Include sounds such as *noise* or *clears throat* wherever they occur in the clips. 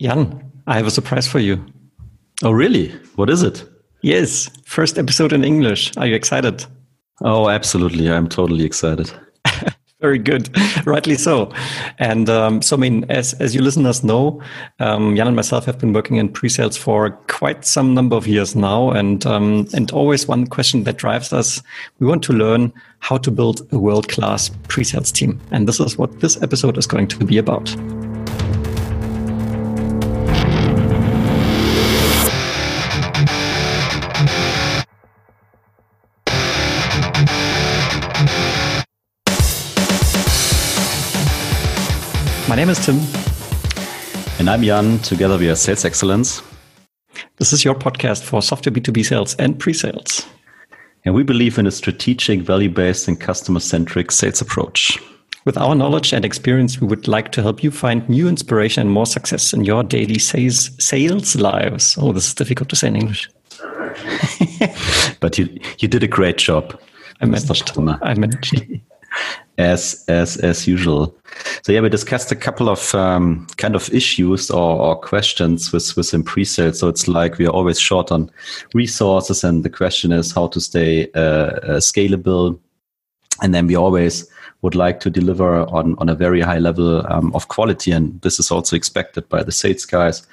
Jan, I have a surprise for you. Oh, really? What is it? Yes, first episode in English. Are you excited? Oh, absolutely. I'm totally excited. *laughs* Very good, *laughs* rightly so. And um, so, I mean, as as you listeners know, um, Jan and myself have been working in pre-sales for quite some number of years now, and um, and always one question that drives us: we want to learn how to build a world-class pre-sales team, and this is what this episode is going to be about. My name is Tim. And I'm Jan. Together we are Sales Excellence. This is your podcast for software B2B sales and pre sales. And we believe in a strategic, value based, and customer centric sales approach. With our knowledge and experience, we would like to help you find new inspiration and more success in your daily sales, sales lives. Oh, this is difficult to say in English. *laughs* but you, you did a great job. I managed. I managed. As as as usual. So yeah, we discussed a couple of um, kind of issues or, or questions with within pre-sales. So it's like we are always short on resources, and the question is how to stay uh, uh, scalable. And then we always would like to deliver on on a very high level um, of quality, and this is also expected by the sales guys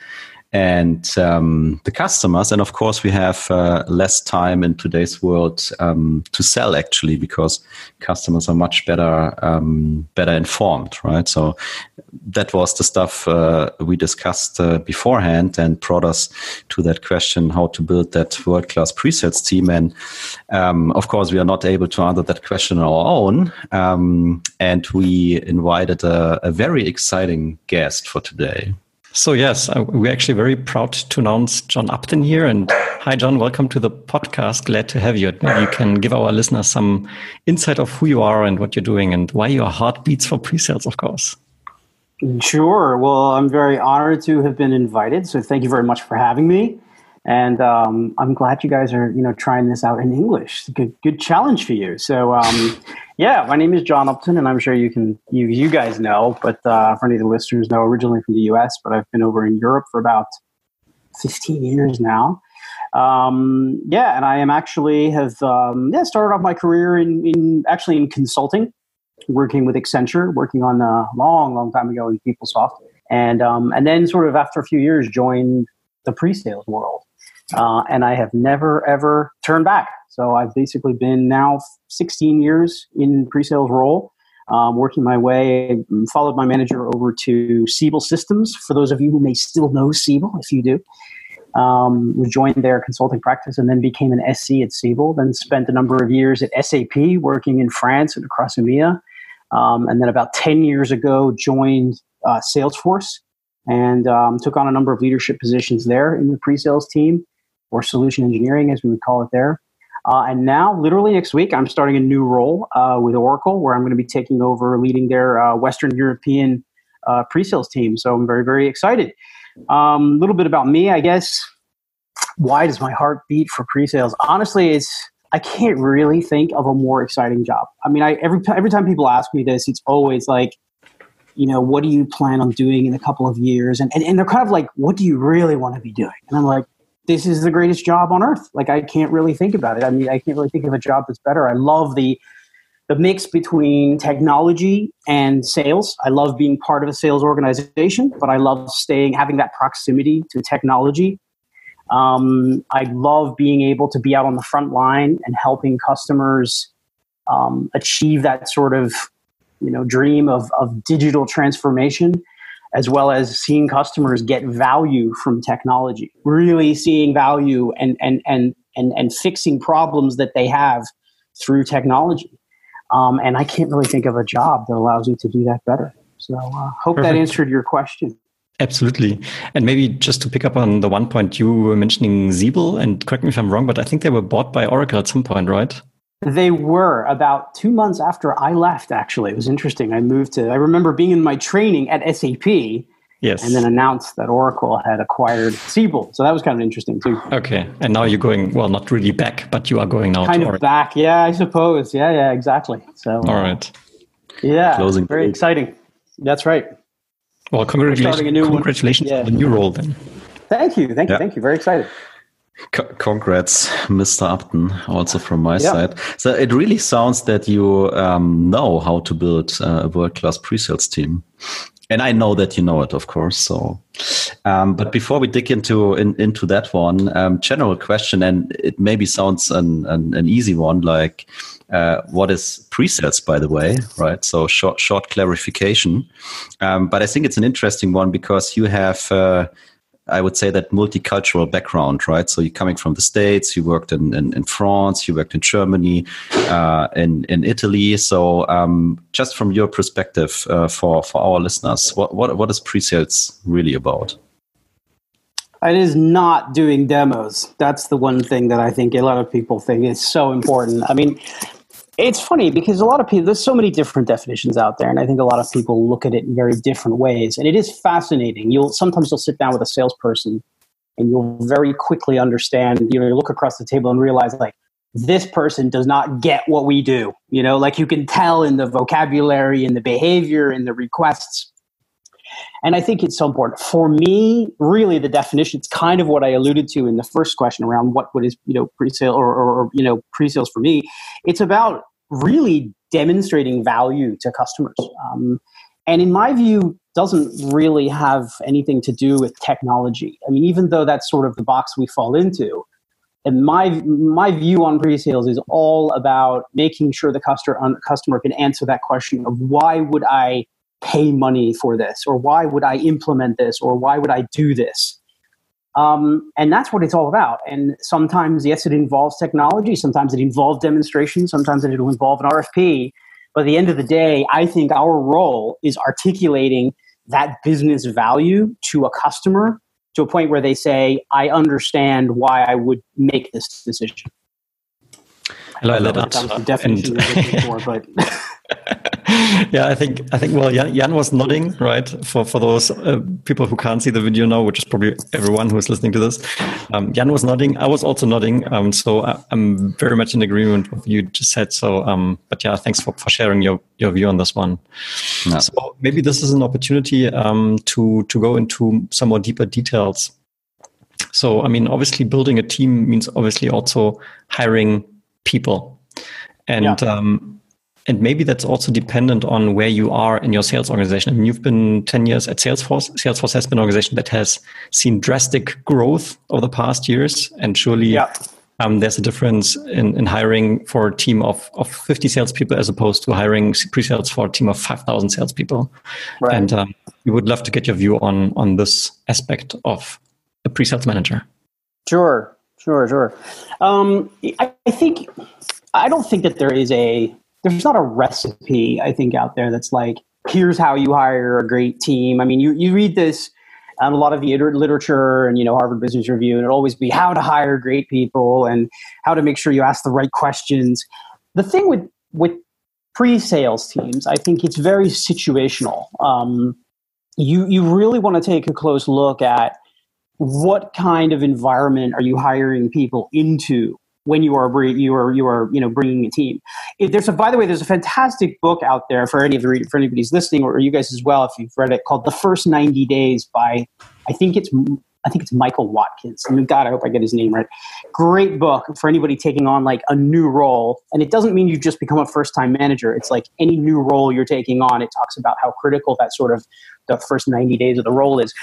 and um, the customers. And of course, we have uh, less time in today's world um, to sell actually because customers are much better um, better informed, right? So that was the stuff uh, we discussed uh, beforehand and brought us to that question: how to build that world class pre-sales team. And um, of course, we are not able to answer that question on our own. Um, and we invited a, a very exciting guest for today. So yes, uh, we're actually very proud to announce John Upton here. And hi, John, welcome to the podcast. Glad to have you. Maybe you can give our listeners some insight of who you are and what you're doing and why your heart beats for pre-sales, of course. Sure. Well, I'm very honored to have been invited. So thank you very much for having me. And um, I'm glad you guys are, you know, trying this out in English. Good, good challenge for you. So um, yeah, my name is John Upton, and I'm sure you can you you guys know, but uh, for any of the listeners know, originally from the U.S., but I've been over in Europe for about 15 years now. Um, yeah, and I am actually have um, yeah started off my career in, in actually in consulting, working with Accenture, working on a long long time ago in PeopleSoft, and um, and then sort of after a few years joined the pre-sales world, uh, and I have never ever turned back. So I've basically been now 16 years in pre-sales role, um, working my way, followed my manager over to Siebel Systems. For those of you who may still know Siebel, if you do, um, joined their consulting practice and then became an SC at Siebel. Then spent a number of years at SAP working in France and across EMEA. Um, and then about 10 years ago, joined uh, Salesforce and um, took on a number of leadership positions there in the pre-sales team or solution engineering, as we would call it there. Uh, and now, literally next week, I'm starting a new role uh, with Oracle where I'm going to be taking over leading their uh, Western European uh, pre sales team. So I'm very, very excited. A um, little bit about me, I guess. Why does my heart beat for pre sales? Honestly, it's I can't really think of a more exciting job. I mean, I every every time people ask me this, it's always like, you know, what do you plan on doing in a couple of years? And and, and they're kind of like, what do you really want to be doing? And I'm like, this is the greatest job on earth. Like I can't really think about it. I mean, I can't really think of a job that's better. I love the the mix between technology and sales. I love being part of a sales organization, but I love staying having that proximity to technology. Um, I love being able to be out on the front line and helping customers um, achieve that sort of you know dream of, of digital transformation as well as seeing customers get value from technology, really seeing value and, and, and, and, and fixing problems that they have through technology. Um, and I can't really think of a job that allows you to do that better. So uh, hope Perfect. that answered your question. Absolutely. And maybe just to pick up on the one point you were mentioning Siebel, and correct me if I'm wrong, but I think they were bought by Oracle at some point, right? They were about two months after I left, actually. It was interesting. I moved to, I remember being in my training at SAP. Yes. And then announced that Oracle had acquired Siebel. So that was kind of interesting too. Okay. And now you're going, well, not really back, but you are going now kind of Oracle. back. Yeah, I suppose. Yeah, yeah, exactly. So, uh, all right. Yeah. Closing very exciting. That's right. Well, congratulations, a new congratulations yeah. on the new role then. Thank you. Thank you. Yeah. Thank you. Very excited. C- congrats, Mr. Upton, also from my yeah. side. So it really sounds that you um, know how to build a world class pre sales team. And I know that you know it, of course. So, um, but before we dig into in, into that one, um, general question, and it maybe sounds an, an, an easy one, like uh, what is pre-sales, by the way, right? So short short clarification. Um, but I think it's an interesting one because you have. Uh, I would say that multicultural background, right? So you're coming from the States, you worked in, in, in France, you worked in Germany, uh, in, in Italy. So um, just from your perspective uh, for, for our listeners, what, what, what is pre-sales really about? It is not doing demos. That's the one thing that I think a lot of people think is so important. I mean, it's funny because a lot of people, there's so many different definitions out there, and I think a lot of people look at it in very different ways. And it is fascinating. You'll sometimes you'll sit down with a salesperson, and you'll very quickly understand. You know, you look across the table and realize like this person does not get what we do. You know, like you can tell in the vocabulary, in the behavior, in the requests. And I think it's so important. For me, really, the definition, it's kind of what I alluded to in the first question around what, what is, you know, pre-sale or, or, you know, pre-sales for me. It's about really demonstrating value to customers. Um, and in my view, doesn't really have anything to do with technology. I mean, even though that's sort of the box we fall into, and my my view on pre-sales is all about making sure the customer customer can answer that question of why would I pay money for this or why would i implement this or why would i do this? Um, and that's what it's all about. And sometimes yes it involves technology sometimes it involves demonstration sometimes it'll involve an rfp but at the end of the day i think our role is articulating that business value to a customer to a point where they say i understand why i would make this decision. I love that. That was the definition and, for, but *laughs* *laughs* yeah, I think I think well, Jan, Jan, was nodding right for for those uh, people who can't see the video now, which is probably everyone who is listening to this. Um, Jan was nodding. I was also nodding. Um, so I, am very much in agreement with what you just said. So, um, but yeah, thanks for, for sharing your your view on this one. Yeah. So maybe this is an opportunity um, to to go into some more deeper details. So, I mean, obviously, building a team means obviously also hiring people, and yeah. um, and maybe that's also dependent on where you are in your sales organization. I mean, you've been 10 years at Salesforce. Salesforce has been an organization that has seen drastic growth over the past years. And surely yeah. um, there's a difference in, in hiring for a team of, of 50 salespeople as opposed to hiring pre-sales for a team of 5,000 salespeople. Right. And um, we would love to get your view on, on this aspect of a pre-sales manager. Sure, sure, sure. Um, I, I think, I don't think that there is a there's not a recipe I think out there that's like here's how you hire a great team. I mean, you you read this um, a lot of the literature and you know Harvard Business Review, and it'll always be how to hire great people and how to make sure you ask the right questions. The thing with with pre-sales teams, I think it's very situational. Um, you you really want to take a close look at what kind of environment are you hiring people into when you are you are you are you know bringing a team. There's a by the way, there's a fantastic book out there for any of the for anybody's listening or you guys as well if you've read it called The First 90 Days by I think it's I think it's Michael Watkins. I mean, God, I hope I get his name right. Great book for anybody taking on like a new role. And it doesn't mean you just become a first time manager. It's like any new role you're taking on. It talks about how critical that sort of the first 90 days of the role is.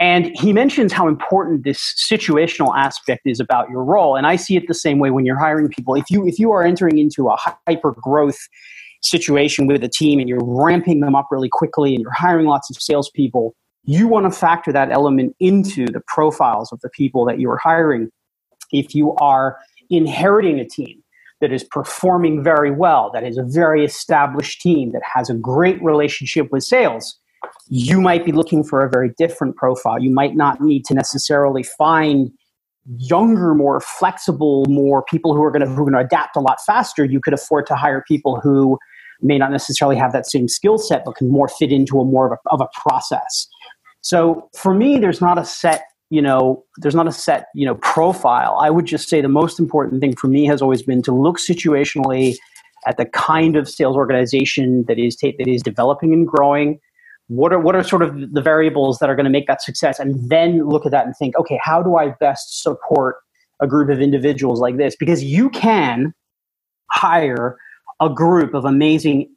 And he mentions how important this situational aspect is about your role. And I see it the same way when you're hiring people. If you if you are entering into a hyper growth situation with a team and you're ramping them up really quickly and you're hiring lots of salespeople, you want to factor that element into the profiles of the people that you are hiring. If you are inheriting a team that is performing very well, that is a very established team, that has a great relationship with sales, you might be looking for a very different profile. You might not need to necessarily find younger, more flexible, more people who are going to who are going to adapt a lot faster. You could afford to hire people who may not necessarily have that same skill set, but can more fit into a more of a, of a process. So for me, there's not a set you know there's not a set you know profile i would just say the most important thing for me has always been to look situationally at the kind of sales organization that is ta- that is developing and growing what are what are sort of the variables that are going to make that success and then look at that and think okay how do i best support a group of individuals like this because you can hire a group of amazing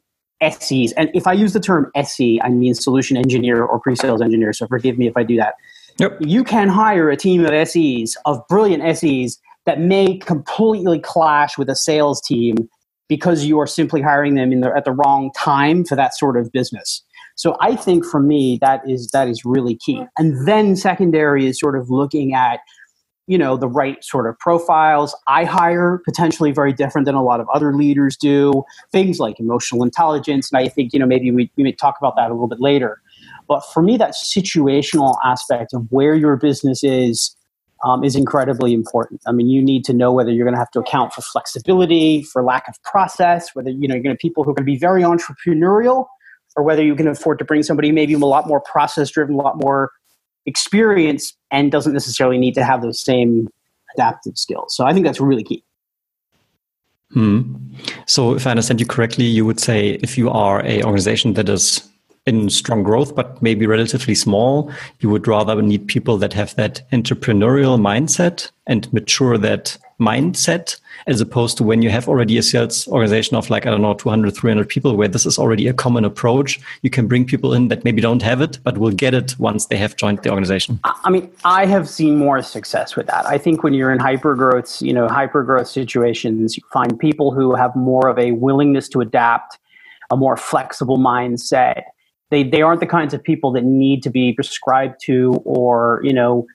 SEs. And if I use the term SE, I mean solution engineer or pre-sales engineer. So forgive me if I do that. Yep. You can hire a team of SEs, of brilliant SEs, that may completely clash with a sales team because you are simply hiring them in the, at the wrong time for that sort of business. So I think for me that is that is really key. And then secondary is sort of looking at you know the right sort of profiles. I hire potentially very different than a lot of other leaders do. Things like emotional intelligence and i think you know maybe we, we may talk about that a little bit later. But for me that situational aspect of where your business is um, is incredibly important. I mean you need to know whether you're going to have to account for flexibility for lack of process whether you know you're going to people who are going to be very entrepreneurial or whether you can afford to bring somebody maybe a lot more process driven a lot more experience and doesn't necessarily need to have those same adaptive skills. So I think that's really key. Hmm. So if I understand you correctly, you would say if you are a organization that is in strong growth, but maybe relatively small, you would rather need people that have that entrepreneurial mindset and mature that mindset as opposed to when you have already a sales organization of like, I don't know, 200, 300 people where this is already a common approach. You can bring people in that maybe don't have it, but will get it once they have joined the organization. I mean, I have seen more success with that. I think when you're in hyper growth, you know, hyper growth situations, you find people who have more of a willingness to adapt, a more flexible mindset. They, they aren't the kinds of people that need to be prescribed to or, you know,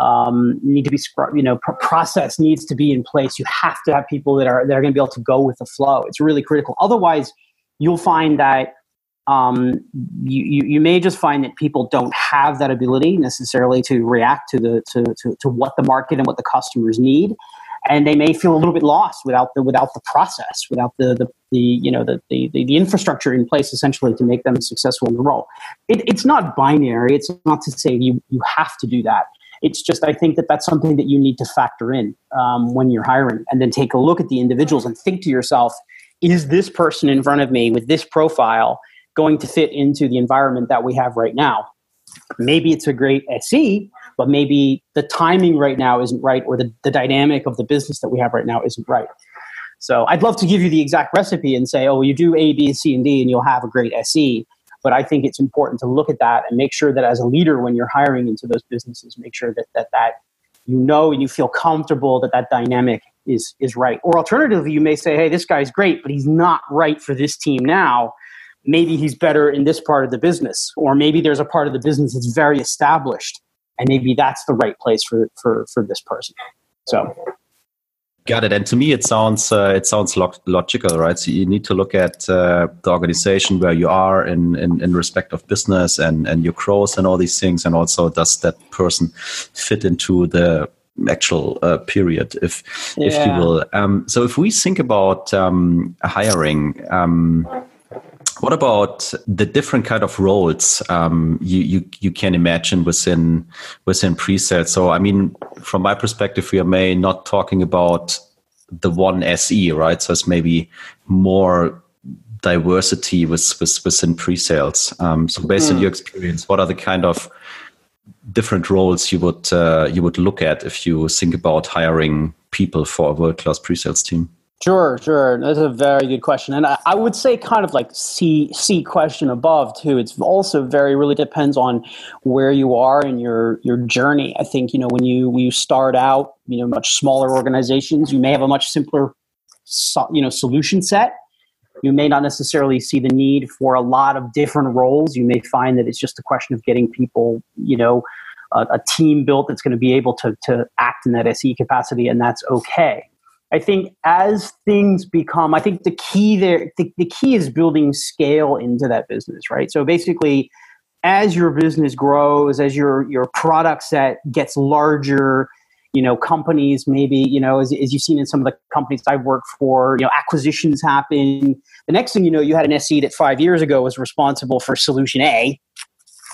um, need to be you know process needs to be in place. You have to have people that are that are going to be able to go with the flow. It's really critical. Otherwise you'll find that um, you, you, you may just find that people don't have that ability necessarily to react to the to, to, to what the market and what the customers need. And they may feel a little bit lost without the without the process without the the, the you know the, the the infrastructure in place essentially to make them successful in the role. It, it's not binary. It's not to say you you have to do that it's just, I think that that's something that you need to factor in um, when you're hiring and then take a look at the individuals and think to yourself, is this person in front of me with this profile going to fit into the environment that we have right now? Maybe it's a great SE, but maybe the timing right now isn't right or the, the dynamic of the business that we have right now isn't right. So I'd love to give you the exact recipe and say, oh, you do A, B, C, and D, and you'll have a great SE. But I think it's important to look at that and make sure that as a leader, when you're hiring into those businesses, make sure that that, that you know and you feel comfortable that that dynamic is is right. Or alternatively, you may say, "Hey, this guy's great, but he's not right for this team now." Maybe he's better in this part of the business, or maybe there's a part of the business that's very established, and maybe that's the right place for for for this person. So Got it. And to me, it sounds uh, it sounds log- logical, right? So you need to look at uh, the organization where you are in, in, in respect of business and and your growth and all these things, and also does that person fit into the actual uh, period, if yeah. if you will. Um, so if we think about um, hiring. Um, what about the different kind of roles um, you, you you can imagine within within pre-sales? So I mean, from my perspective, we are may not talking about the one SE, right? So it's maybe more diversity with, with within pre-sales. Um, so based mm. on hmm. your experience, what are the kind of different roles you would uh, you would look at if you think about hiring people for a world class pre-sales team? Sure, sure. That's a very good question. And I, I, would say kind of like C C question above too. It's also very really depends on where you are in your your journey. I think, you know, when you when you start out, you know, much smaller organizations, you may have a much simpler you know, solution set. You may not necessarily see the need for a lot of different roles. You may find that it's just a question of getting people, you know, a, a team built that's going to be able to to act in that SE capacity and that's okay I think as things become, I think the key there, the, the key is building scale into that business, right? So basically, as your business grows, as your your product set gets larger, you know, companies maybe, you know, as, as you've seen in some of the companies I've worked for, you know, acquisitions happen. The next thing you know, you had an SE that five years ago was responsible for solution A,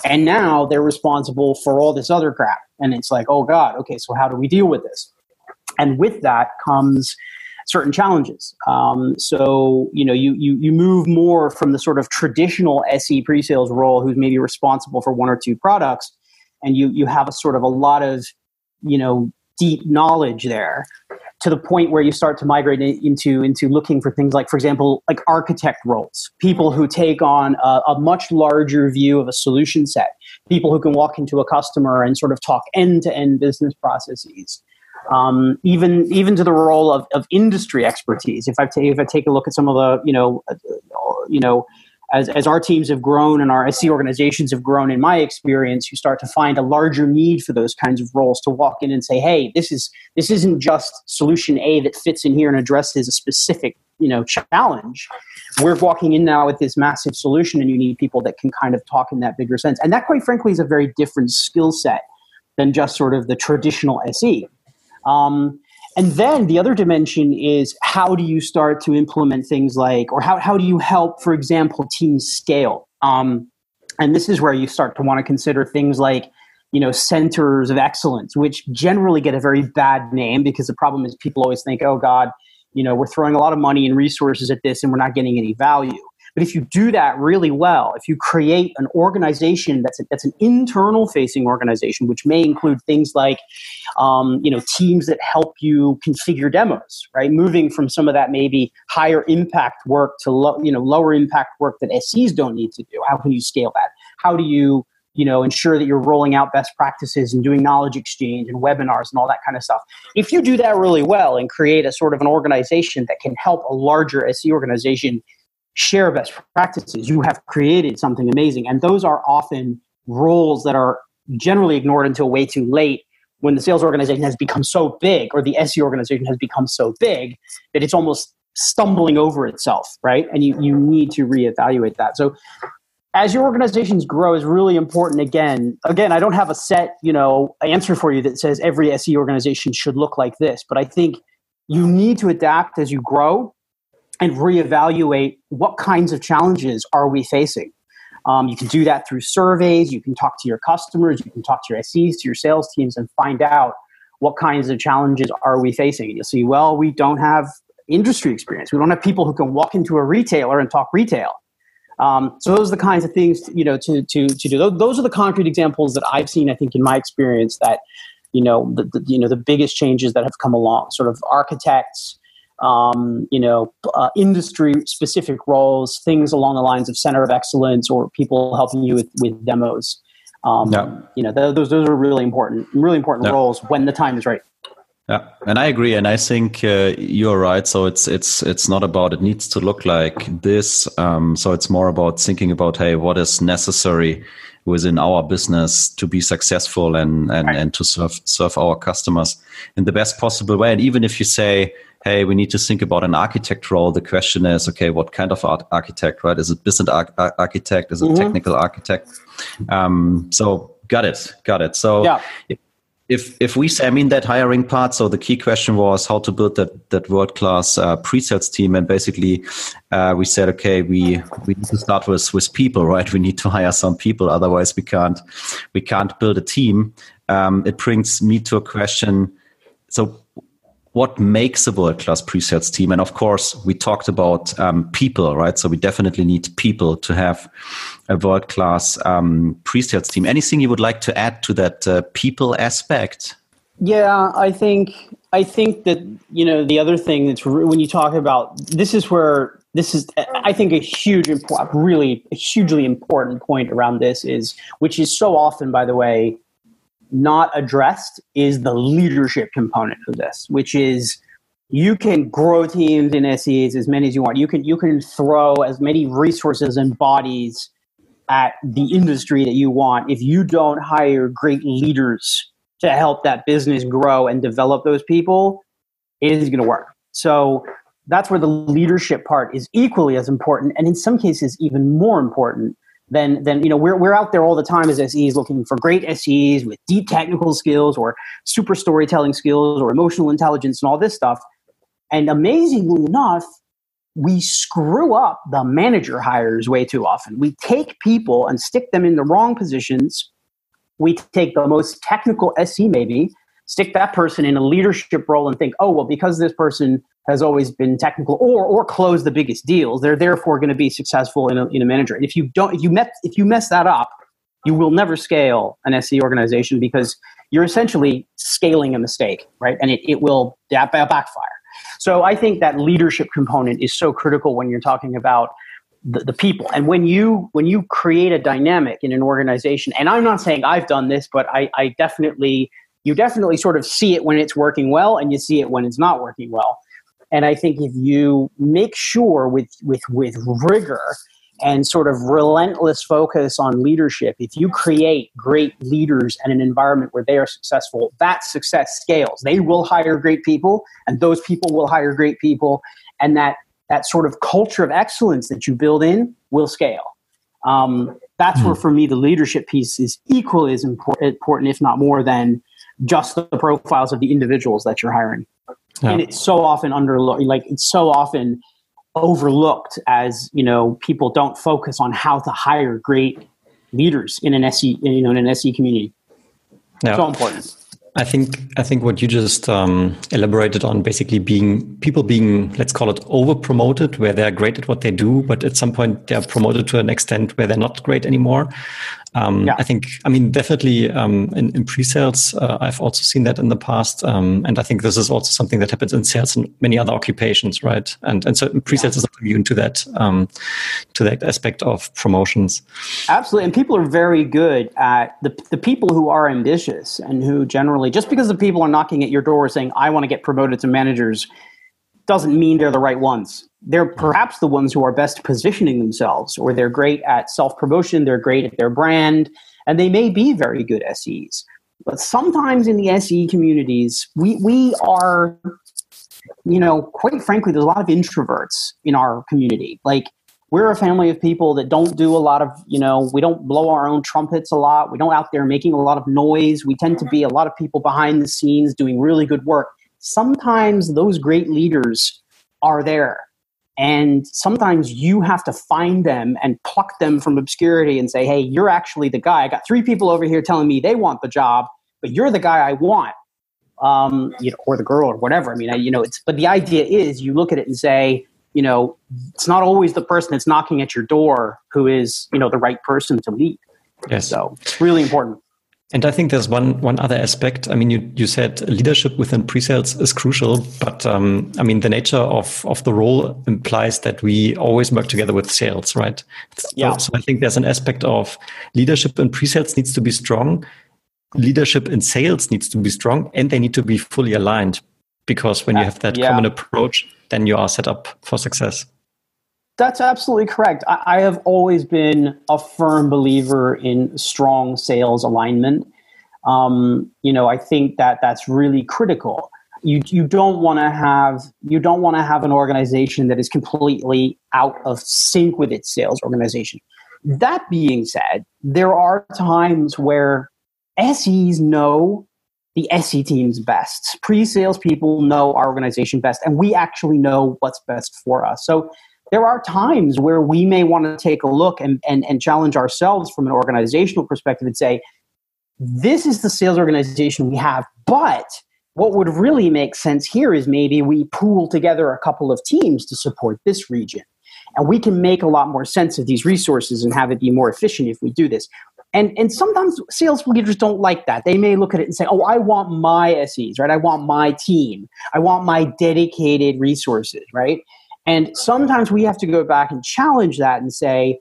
and now they're responsible for all this other crap. And it's like, oh God, okay, so how do we deal with this? And with that comes certain challenges. Um, so you know you, you you move more from the sort of traditional SE pre-sales role, who's maybe responsible for one or two products, and you you have a sort of a lot of you know deep knowledge there to the point where you start to migrate into into looking for things like for example like architect roles people who take on a, a, much larger view of a solution set people who can walk into a customer and sort of talk end to end business processes um, even even to the role of, of industry expertise if I, take, if I take a look at some of the you know uh, you know as, as our teams have grown and our SE organizations have grown, in my experience, you start to find a larger need for those kinds of roles to walk in and say, "Hey, this is this isn't just solution A that fits in here and addresses a specific you know challenge. We're walking in now with this massive solution, and you need people that can kind of talk in that bigger sense. And that, quite frankly, is a very different skill set than just sort of the traditional SE. Um, and then the other dimension is how do you start to implement things like, or how, how do you help, for example, teams scale? Um, and this is where you start to want to consider things like, you know, centers of excellence, which generally get a very bad name because the problem is people always think, oh God, you know, we're throwing a lot of money and resources at this and we're not getting any value. But if you do that really well, if you create an organization that's a, that's an internal facing organization, which may include things like, um, you know, teams that help you configure demos, right? Moving from some of that maybe higher impact work to lo- you know lower impact work that SEs don't need to do. How can you scale that? How do you you know ensure that you're rolling out best practices and doing knowledge exchange and webinars and all that kind of stuff if you do that really well and create a sort of an organization that can help a larger se organization share best practices, you have created something amazing. And those are often roles that are generally ignored until way too late when the sales organization has become so big or the SE organization has become so big that it's almost stumbling over itself, right? And you, you need to reevaluate that. So as your organizations grow is really important again again i don't have a set you know answer for you that says every se organization should look like this but i think you need to adapt as you grow and reevaluate what kinds of challenges are we facing. Um, you can do that through surveys. You can talk to your customers. You can talk to your SEs, to your sales teams, and find out what kinds of challenges are we facing. And you'll see, well, we don't have industry experience. We don't have people who can walk into a retailer and talk retail. Um, so those are the kinds of things you know to to to do. Those are the concrete examples that I've seen. I think in my experience that you know the, the you know the biggest changes that have come along. Sort of architects um, you know, uh, industry specific roles, things along the lines of center of excellence or people helping you with, with demos. Um, yeah. You know, those, those are really important, really important yeah. roles when the time is right. Yeah, and I agree, and I think uh, you're right. So it's it's it's not about it needs to look like this. Um, so it's more about thinking about hey, what is necessary within our business to be successful and and, right. and to serve serve our customers in the best possible way. And even if you say hey, we need to think about an architect role. The question is, okay, what kind of architect, right? Is it business ar- architect? Is it mm-hmm. technical architect? Um, so got it, got it. So yeah. if if we say, I mean that hiring part. So the key question was how to build that that world class uh, pre-sales team, and basically uh, we said, okay, we we need to start with with people, right? *laughs* We need to hire some people, otherwise we can't we can't build a team. Um, it brings me to a question. So what makes a world class pre sales team? And of course, we talked about um, people, right? So we definitely need people to have a world class um, pre sales team. Anything you would like to add to that uh, people aspect? Yeah, I think I think that you know the other thing that's re- when you talk about this is where this is I think a huge really a hugely important point around this is which is so often by the way not addressed is the leadership component of this, which is you can grow teams in SEs as many as you want. You can you can throw as many resources and bodies at the industry that you want. If you don't hire great leaders to help that business grow and develop those people, it is going to work. So that's where the leadership part is equally as important, and in some cases even more important then then you know we're we're out there all the time as SEs looking for great SEs with deep technical skills or super storytelling skills or emotional intelligence and all this stuff. And amazingly enough, we screw up the manager hires way too often. We take people and stick them in the wrong positions. We take the most technical SE maybe, stick that person in a leadership role and think, oh well, because this person has always been technical or or close the biggest deals. They're therefore going to be successful in a, in a manager. And if you don't, if you met, if you mess that up, you will never scale an SE organization because you're essentially scaling a mistake, right? And it, it will backfire. So I think that leadership component is so critical when you're talking about the, the, people. And when you when you create a dynamic in an organization, and I'm not saying I've done this, but I, I definitely you definitely sort of see it when it's working well, and you see it when it's not working well. And I think if you make sure with with with rigor and sort of relentless focus on leadership, if you create great leaders and an environment where they are successful, that success scales. They will hire great people, and those people will hire great people, and that that sort of culture of excellence that you build in will scale. Um, that's where, hmm. for me, the leadership piece is equally as important, if not more, than just the profiles of the individuals that you're hiring. Yeah. And it's so often underlooked, like it's so often overlooked as you know people don't focus on how to hire great leaders in an SE, you know, in an SE community. Yeah. So important. I think I think what you just um, elaborated on, basically being people being let's call it over promoted, where they're great at what they do, but at some point they're promoted to an extent where they're not great anymore. Um, yeah. I think, I mean, definitely um, in, in pre-sales, uh, I've also seen that in the past, um, and I think this is also something that happens in sales and many other occupations, right? And and so pre-sales yeah. is not immune to that um, to that aspect of promotions. Absolutely, and people are very good at the the people who are ambitious and who generally just because the people are knocking at your door saying, "I want to get promoted to managers," doesn't mean they're the right ones. They're perhaps the ones who are best positioning themselves, or they're great at self promotion, they're great at their brand, and they may be very good SEs. But sometimes in the SE communities, we, we are, you know, quite frankly, there's a lot of introverts in our community. Like, we're a family of people that don't do a lot of, you know, we don't blow our own trumpets a lot. We don't out there making a lot of noise. We tend to be a lot of people behind the scenes doing really good work sometimes those great leaders are there. And sometimes you have to find them and pluck them from obscurity and say, hey, you're actually the guy. I got three people over here telling me they want the job, but you're the guy I want. Um, you know, or the girl or whatever. I mean, I, you know, it's, but the idea is you look at it and say, you know, it's not always the person that's knocking at your door who is, you know, the right person to lead. Yes. So it's really important. And I think there's one one other aspect. I mean, you you said leadership within pre-sales is crucial, but um, I mean the nature of of the role implies that we always work together with sales, right? Yeah. So, I think there's an aspect of leadership in pre-sales needs to be strong, leadership in sales needs to be strong, and they need to be fully aligned because when you have that yeah. common approach, then you are set up for success. That's absolutely correct. I, I, have always been a firm believer in strong sales alignment. Um, you know, I think that that's really critical. You you don't want to have you don't want to have an organization that is completely out of sync with its sales organization. That being said, there are times where SEs know the SE team's best. Pre-sales people know our organization best, and we actually know what's best for us. So there are times where we may want to take a look and, and, and challenge ourselves from an organizational perspective and say, this is the sales organization we have, but what would really make sense here is maybe we pool together a couple of teams to support this region. And we can make a lot more sense of these resources and have it be more efficient if we do this. And, and sometimes sales leaders don't like that. They may look at it and say, oh, I want my SEs, right? I want my team. I want my dedicated resources, right? And sometimes we have to go back and challenge that and say,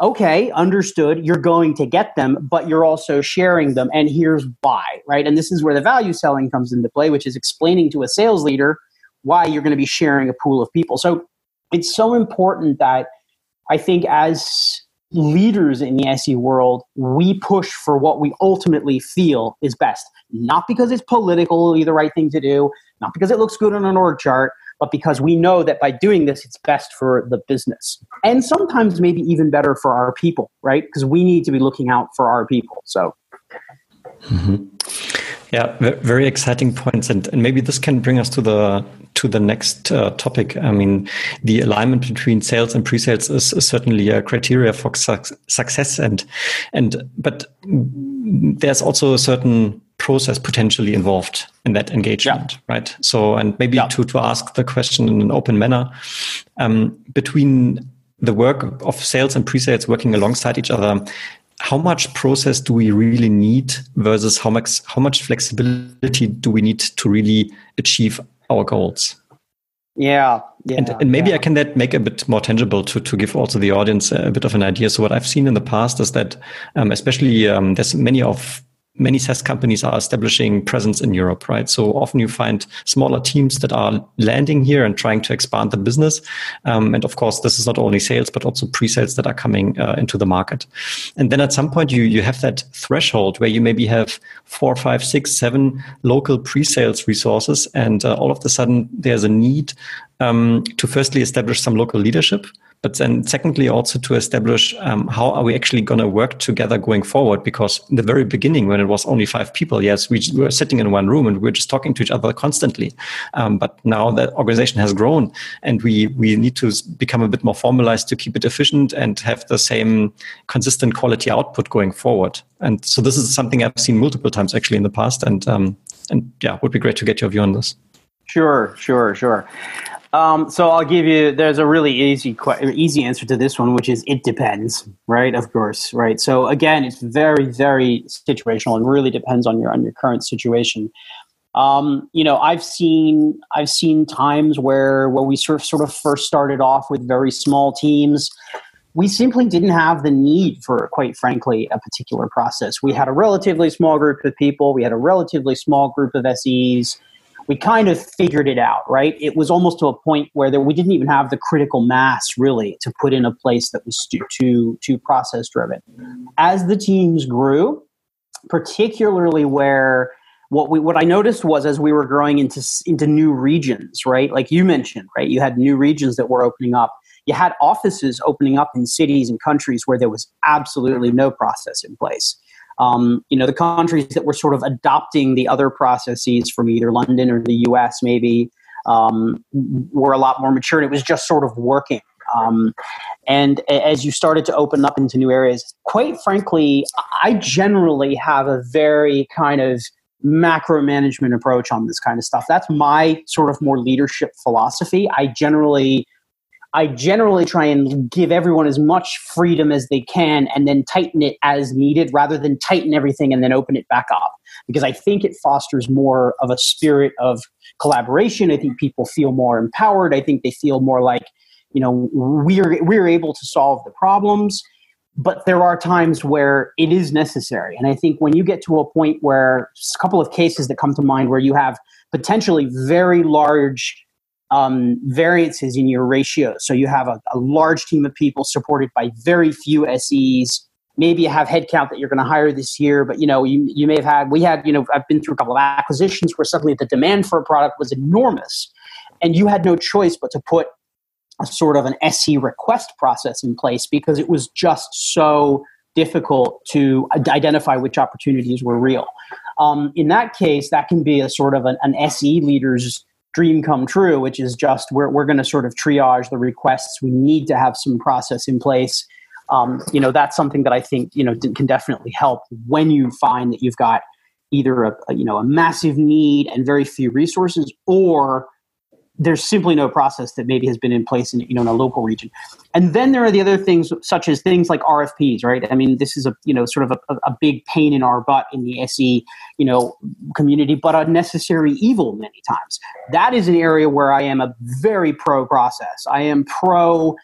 okay, understood, you're going to get them, but you're also sharing them, and here's why, right? And this is where the value selling comes into play, which is explaining to a sales leader why you're going to be sharing a pool of people. So it's so important that I think as leaders in the SE world, we push for what we ultimately feel is best. Not because it's politically the right thing to do, not because it looks good on an org chart, but because we know that by doing this, it's best for the business. And sometimes maybe even better for our people, right? Because we need to be looking out for our people. So. Mm-hmm. Yeah, very exciting points, and, and maybe this can bring us to the to the next uh, topic. I mean, the alignment between sales and pre-sales is, certainly a criteria for su- success, and and but there's also a certain process potentially involved in that engagement, yeah. right? So, and maybe yeah. to, to ask the question in an open manner, um, between the work of sales and pre-sales working alongside each other, how much process do we really need versus how much how much flexibility do we need to really achieve our goals? Yeah, yeah, and, and maybe yeah. I can that make a bit more tangible to to give also the audience a bit of an idea. So what I've seen in the past is that, um, especially um, there's many of many SaaS companies are establishing presence in Europe, right? So often you find smaller teams that are landing here and trying to expand the business. Um, and of course, this is not only sales, but also pre-sales that are coming uh, into the market. And then at some point, you you have that threshold where you maybe have four, five, six, seven local pre-sales resources, and uh, all of a sudden there's a need um, to firstly establish some local leadership but then secondly also to establish um, how are we actually going to work together going forward? Because in the very beginning when it was only five people yes we were sitting in one room and we are just talking to each other constantly. Um, but now that organization has grown and we we need to become a bit more formalized to keep it efficient and have the same consistent quality output going forward. And so this is something i've seen multiple times actually in the past and um, and yeah would be great to get your view on this. Sure, sure, sure. Um, so I'll give you. There's a really easy easy answer to this one, which is it depends, right? Of course, right. So again, it's very very situational and really depends on your on your current situation. Um, you know, I've seen I've seen times where where we sort of sort of first started off with very small teams. We simply didn't have the need for, quite frankly, a particular process. We had a relatively small group of people. We had a relatively small group of SEs we kind of figured it out, right? It was almost to a point where there, we didn't even have the critical mass really to put in a place that was too too process driven. As the teams grew, particularly where what we what I noticed was as we were growing into into new regions, right? Like you mentioned, right? You had new regions that were opening up. You had offices opening up in cities and countries where there was absolutely no process in place um, you know, the countries that were sort of adopting the other processes from either London or the US maybe um, were a lot more mature and it was just sort of working. Um, and as you started to open up into new areas, quite frankly, I generally have a very kind of macro management approach on this kind of stuff. That's my sort of more leadership philosophy. I generally I generally try and give everyone as much freedom as they can and then tighten it as needed rather than tighten everything and then open it back up. Because I think it fosters more of a spirit of collaboration. I think people feel more empowered. I think they feel more like, you know, we're, we're able to solve the problems. But there are times where it is necessary. And I think when you get to a point where a couple of cases that come to mind where you have potentially very large um, variances in your ratios. So you have a, a, large team of people supported by very few SEs. Maybe you have headcount that you're going to hire this year, but you know you, you may have had. We had you know I've been through a couple of acquisitions where suddenly the demand for a product was enormous, and you had no choice but to put a sort of an SE request process in place because it was just so difficult to identify which opportunities were real. Um, in that case, that can be a sort of an, an SE leader's dream come true, which is just we're, we're going to sort of triage the requests. We need to have some process in place. Um, you know, that's something that I think, you know, can definitely help when you find that you've got either a, a you know, a massive need and very few resources or there's simply no process that maybe has been in place in you know in a local region. And then there are the other things such as things like rfps right? I mean this is a you know sort of a, a big pain in our butt in the se you know community but a necessary evil many times. That is an area where i am a very pro process i am pro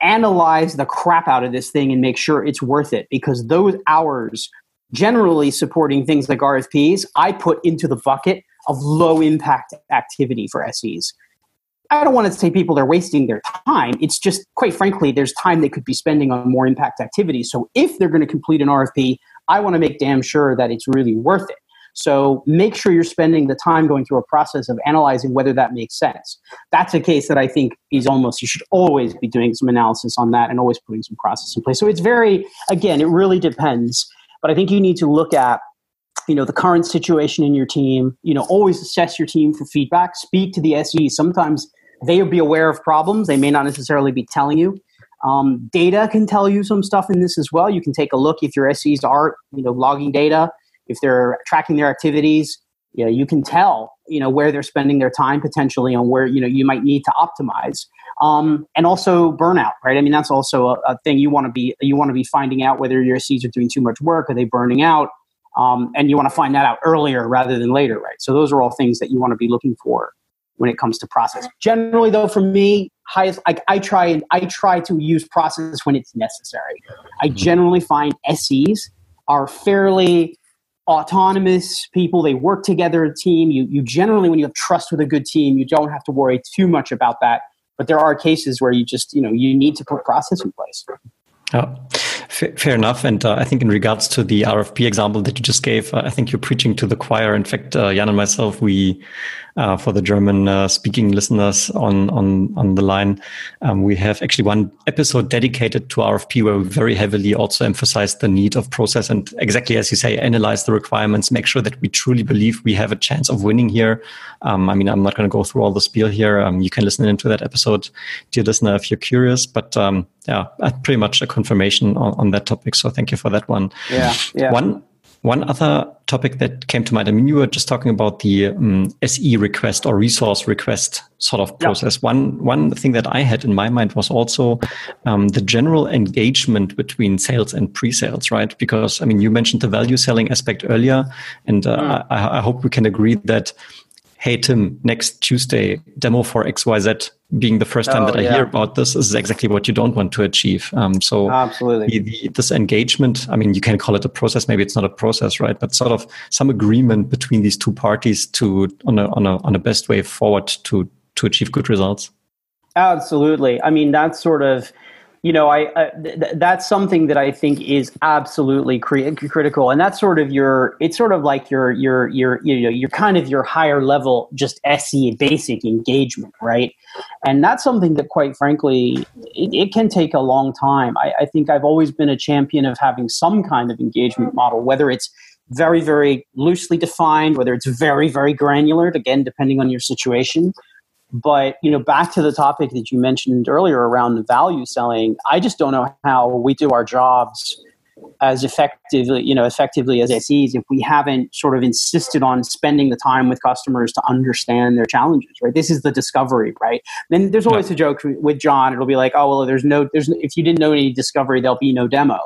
analyze the crap out of this thing and make sure it's worth it because those hours generally supporting things like rfps i put into the bucket of low impact activity for SEs. I don't want to say people are wasting their time. It's just, quite frankly, there's time they could be spending on more impact activities. So if they're going to complete an RFP, I want to make damn sure that it's really worth it. So make sure you're spending the time going through a process of analyzing whether that makes sense. That's a case that I think is almost, you should always be doing some analysis on that and always putting some process in place. So it's very, again, it really depends. But I think you need to look at you know the current situation in your team you know always assess your team for feedback speak to the se sometimes they'll be aware of problems they may not necessarily be telling you um, data can tell you some stuff in this as well you can take a look if your ses are you know logging data if they're tracking their activities, you know, you can tell, you know, where they're spending their time potentially and where, you know, you might need to optimize. Um, and also burnout, right? I mean, that's also a, a thing you want to be, you want to be finding out whether your SEs are doing too much work, are they burning out? Um, and you want to find that out earlier rather than later, right? So those are all things that you want to be looking for when it comes to process. Generally, though, for me, highest like I try and I try to use process when it's necessary. I mm-hmm. generally find SEs are fairly autonomous people. They work together a team. You you generally when you have trust with a good team, you don't have to worry too much about that. But there are cases where you just you know you need to put process in place. Oh, fair, enough. And uh, I think in regards to the RFP example that you just gave, uh, I think you're preaching to the choir. In fact, uh, Jan and myself, we uh, for the German uh, speaking listeners on on on the line. Um, we have actually one episode dedicated to RFP where we very heavily also emphasize the need of process and exactly as you say, analyze the requirements, make sure that we truly believe we have a chance of winning here. Um, I mean, I'm not going to go through all the spiel here. Um, you can listen into that episode, dear listener, if you're curious. But um, yeah, pretty much a confirmation on, on that topic. So thank you for that one. Yeah, yeah. One one other topic that came to mind, I mean, you were just talking about the um, SE request or resource request sort of process. Yeah. One one thing that I had in my mind was also um, the general engagement between sales and pre-sales, right? Because I mean, you mentioned the value selling aspect earlier, and uh, mm. I, I hope we can agree that hey tim next tuesday demo for xyz being the first time oh, that i yeah. hear about this, this is exactly what you don't want to achieve. Um, so absolutely. the, the, this engagement i mean you can call it a process. Maybe it's not a process right? But sort of some agreement between these two parties to on a on a, on a best way forward to to achieve good results. Absolutely. I mean that's sort of you know, I uh, th- that's something that I think is absolutely cri- critical, and that's sort of your. It's sort of like your your your you know your kind of your higher level just SE basic engagement, right? And that's something that, quite frankly, it, it can take a long time. I, I think I've always been a champion of having some kind of engagement model, whether it's very very loosely defined, whether it's very very granular, again depending on your situation but you know, back to the topic that you mentioned earlier around value selling, I just don't know how we do our jobs as effectively, you know, effectively as SEs if we haven't sort of insisted on spending the time with customers to understand their challenges. Right? This is the discovery, right? Then there's always a joke with John. It'll be like, oh well, there's no, there's if you didn't know any discovery, there'll be no demo.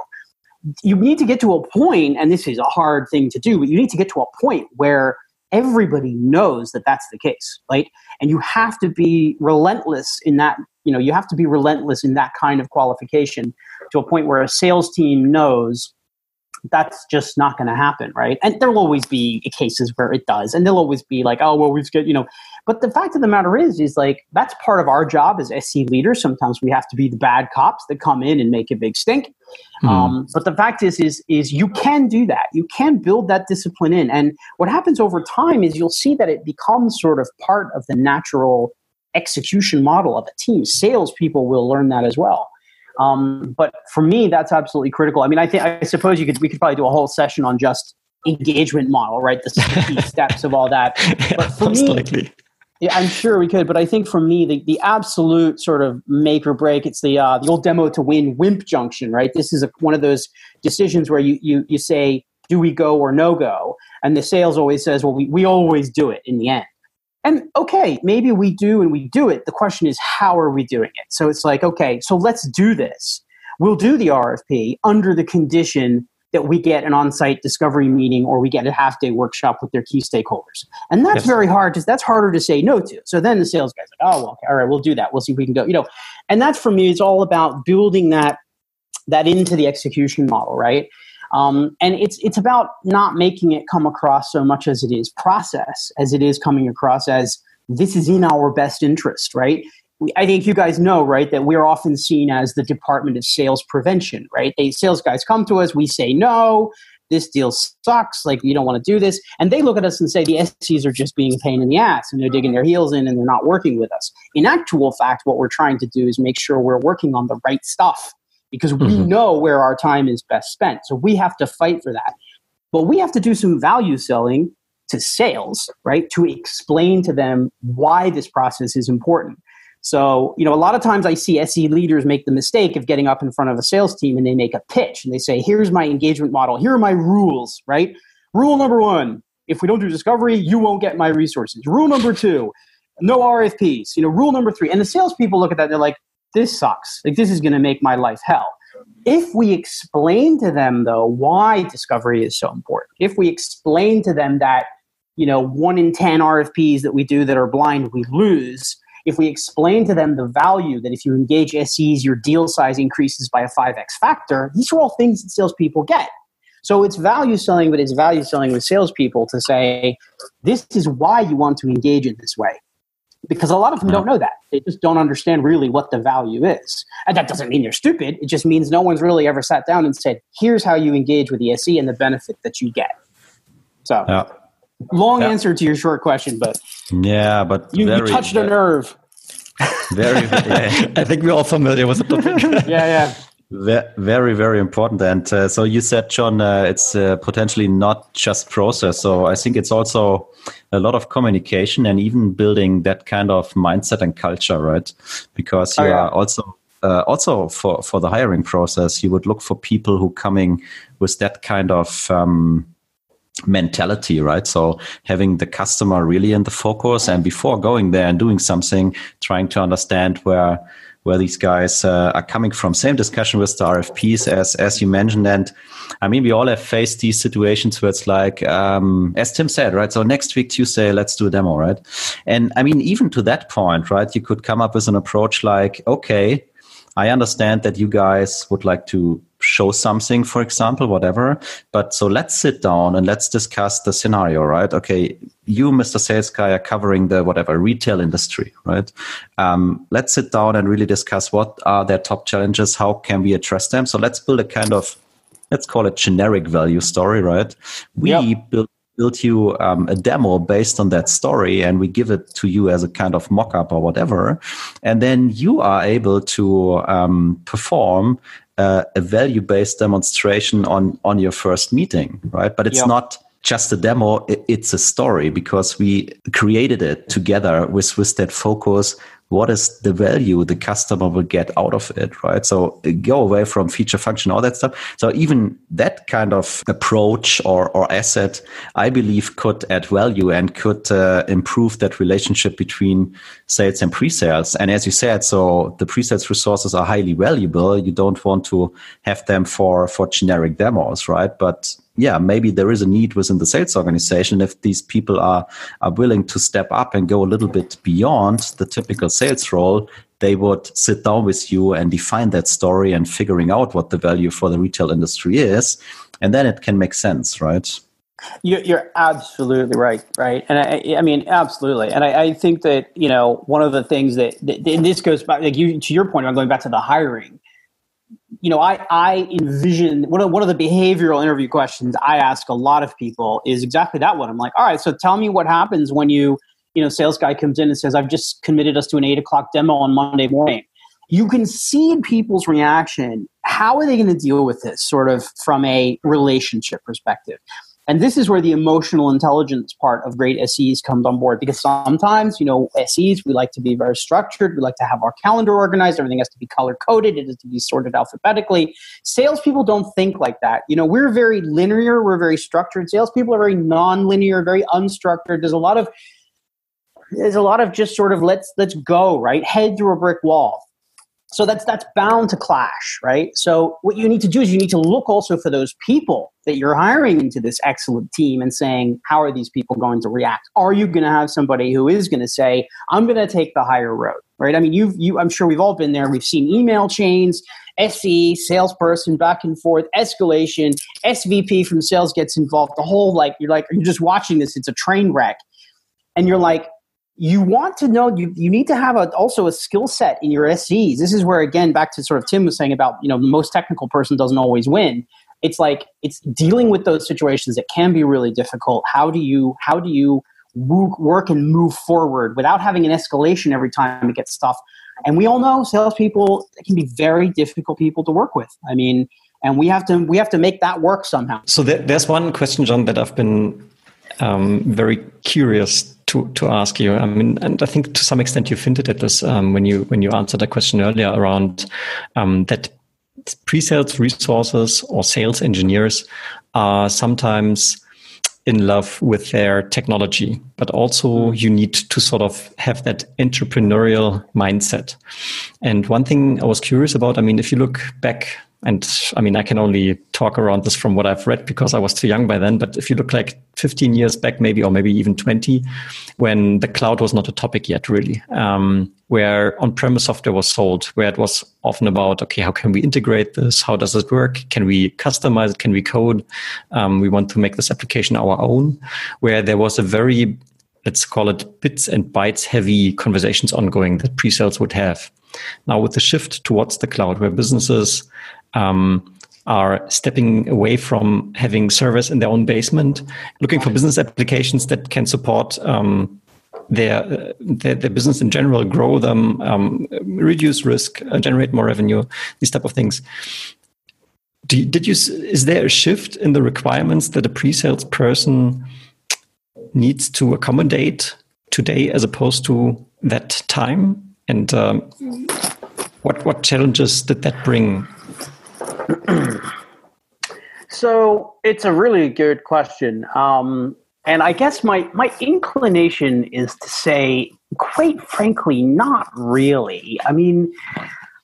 You need to get to a point, and this is a hard thing to do, but you need to get to a point where everybody knows that that's the case right? And you have to be relentless in that you know you have to be relentless in that kind of qualification to a point where a sales team knows that's just not going to happen, right? And there'll always be cases where it does, and there'll always be like, oh, well, we've got, you know. But the fact of the matter is, is like that's part of our job as SE leaders. Sometimes we have to be the bad cops that come in and make a big stink. Mm. Um, but the fact is, is, is you can do that. You can build that discipline in, and what happens over time is you'll see that it becomes sort of part of the natural execution model of a team. Salespeople will learn that as well. Um, but for me, that's absolutely critical. I mean, I think I suppose you could we could probably do a whole session on just engagement model, right? The key *laughs* steps of all that. But for me, likely. Yeah, I'm sure we could, but I think for me, the, the absolute sort of make or break, it's the uh, the old demo to win WIMP junction, right? This is a, one of those decisions where you, you you say, do we go or no go? And the sales always says, well, we, we always do it in the end. And okay, maybe we do and we do it. The question is, how are we doing it? So it's like, okay, so let's do this. We'll do the RFP under the condition that we get an on site discovery meeting or we get a half day workshop with their key stakeholders. And that's yes. very hard because that's harder to say no to. So then the sales guy's like, oh, well, okay, all right, we'll do that. We'll see if we can go. You know, and that's for me, it's all about building that that into the execution model, right? Um, and it's it's about not making it come across so much as it is process, as it is coming across as this is in our best interest, right? I think you guys know, right, that we're often seen as the Department of Sales Prevention, right? They sales guys come to us, we say no, this deal sucks, like you don't want to do this, and they look at us and say the SCs are just being a pain in the ass and they're digging their heels in and they're not working with us. In actual fact, what we're trying to do is make sure we're working on the right stuff because we mm-hmm. know where our time is best spent. So we have to fight for that. But we have to do some value selling to sales, right? To explain to them why this process is important. So, you know, a lot of times I see SE leaders make the mistake of getting up in front of a sales team and they make a pitch and they say, here's my engagement model, here are my rules, right? Rule number one: if we don't do discovery, you won't get my resources. Rule number two: no RFPs. You know, rule number three. And the salespeople look at that, and they're like, this sucks. Like this is going to make my life hell. If we explain to them though why discovery is so important, if we explain to them that you know one in ten RFPs that we do that are blind we lose, if we explain to them the value that if you engage SEs, your deal size increases by a 5x factor, these are all things that salespeople get. So it's value selling, but it's value selling with salespeople to say, this is why you want to engage in this way because a lot of them don't uh-huh. know that. They just don't understand really what the value is. And that doesn't mean they're stupid. It just means no one's really ever sat down and said, here's how you engage with the SE and the benefit that you get. So, yeah. long yeah. answer to your short question, but yeah, but you, very, you touched a nerve. *laughs* Very, yeah. *laughs* I think we're all familiar with the topic. yeah, yeah. Very, very important. And uh, so you said, John, uh, it's uh, potentially not just process. So I think it's also a lot of communication and even building that kind of mindset and culture, right? Because you oh, yeah. are also uh, also for for the hiring process, you would look for people who coming with that kind of um, mentality, right? So having the customer really in the focus, and before going there and doing something, trying to understand where where these guys uh, are coming from. Same discussion with the RFPs as as you mentioned, and I mean we all have faced these situations where it's like, um, as Tim said, right? So next week Tuesday, let's do a demo, right? And I mean even to that point, right? You could come up with an approach like, okay, I understand that you guys would like to show something, for example, whatever. But so let's sit down and let's discuss the scenario, right? Okay, you, Mr. Sales Guy, are covering the whatever retail industry, right? Um, let's sit down and really discuss what are their top challenges, how can we address them. So let's build a kind of let's call it generic value story, right? We yep. build build you um, a demo based on that story and we give it to you as a kind of mock-up or whatever and then you are able to um, perform uh, a value based demonstration on on your first meeting, right? But it's yeah. not just a demo; it's a story because we created it together with with that focus what is the value the customer will get out of it, right? So uh, go away from feature function, all that stuff. So even that kind of approach or, or asset, I believe could add value and could uh, improve that relationship between sales and pre-sales. And as you said, so the pre-sales resources are highly valuable. You don't want to have them for, for generic demos, right? But yeah, maybe there is a need within the sales organization if these people are are willing to step up and go a little bit beyond the typical sales role. They would sit down with you and define that story and figuring out what the value for the retail industry is, and then it can make sense, right? You're absolutely right, right, and I, I mean absolutely, and I, I, think that you know one of the things that, and this goes back, like you to your point, I'm going back to the hiring you know, I, I envision one of, one of the behavioral interview questions I ask a lot of people is exactly that one. I'm like, all right, so tell me what happens when you, you know, sales guy comes in and says, I've just committed us to an eight o'clock demo on Monday morning. You can see in people's reaction, how are they going to deal with this sort of from a relationship perspective? And this is where the emotional intelligence part of great SEs comes on board because sometimes, you know, SEs, we like to be very structured. We like to have our calendar organized. Everything has to be color coded. It has to be sorted alphabetically. Salespeople don't think like that. You know, we're very linear. We're very structured. Salespeople are very non-linear, very unstructured. There's a lot of, there's a lot of just sort of let's, let's go, right? Head through a brick wall so that's that's bound to clash right so what you need to do is you need to look also for those people that you're hiring into this excellent team and saying how are these people going to react are you going to have somebody who is going to say i'm going to take the higher road right i mean you've you i'm sure we've all been there we've seen email chains SE, salesperson, back and forth, escalation, SVP from sales gets involved. The whole like, you're like, you're just watching this, it's a train wreck. And you're like, you want to know you, you need to have a, also a skill set in your SEs. This is where again back to sort of Tim was saying about you know the most technical person doesn't always win. It's like it's dealing with those situations that can be really difficult. How do you how do you work and move forward without having an escalation every time it gets stuff? And we all know salespeople can be very difficult people to work with. I mean, and we have to we have to make that work somehow. So there, there's one question, John, that I've been um, very curious to to ask you. I mean, and I think to some extent you hinted at this um, when you when you answered a question earlier around um, that pre-sales resources or sales engineers are sometimes in love with their technology, but also you need to sort of have that entrepreneurial mindset. And one thing I was curious about, I mean, if you look back and I mean, I can only talk around this from what I've read because I was too young by then. But if you look like 15 years back, maybe, or maybe even 20, when the cloud was not a topic yet, really, um, where on premise software was sold, where it was often about, okay, how can we integrate this? How does it work? Can we customize it? Can we code? Um, we want to make this application our own, where there was a very let's call it bits and bytes heavy conversations ongoing that pre-sales would have. Now, with the shift towards the cloud, where businesses um, are stepping away from having servers in their own basement, looking for business applications that can support um, their, their, their business in general, grow them, um, reduce risk, uh, generate more revenue, these type of things. You, did you is there a shift in the requirements that a pre-sales person needs to accommodate today as opposed to that time? And um, what what challenges did that bring *clears throat* so it's a really good question. Um, and I guess my, my inclination is to say, quite frankly, not really. I mean,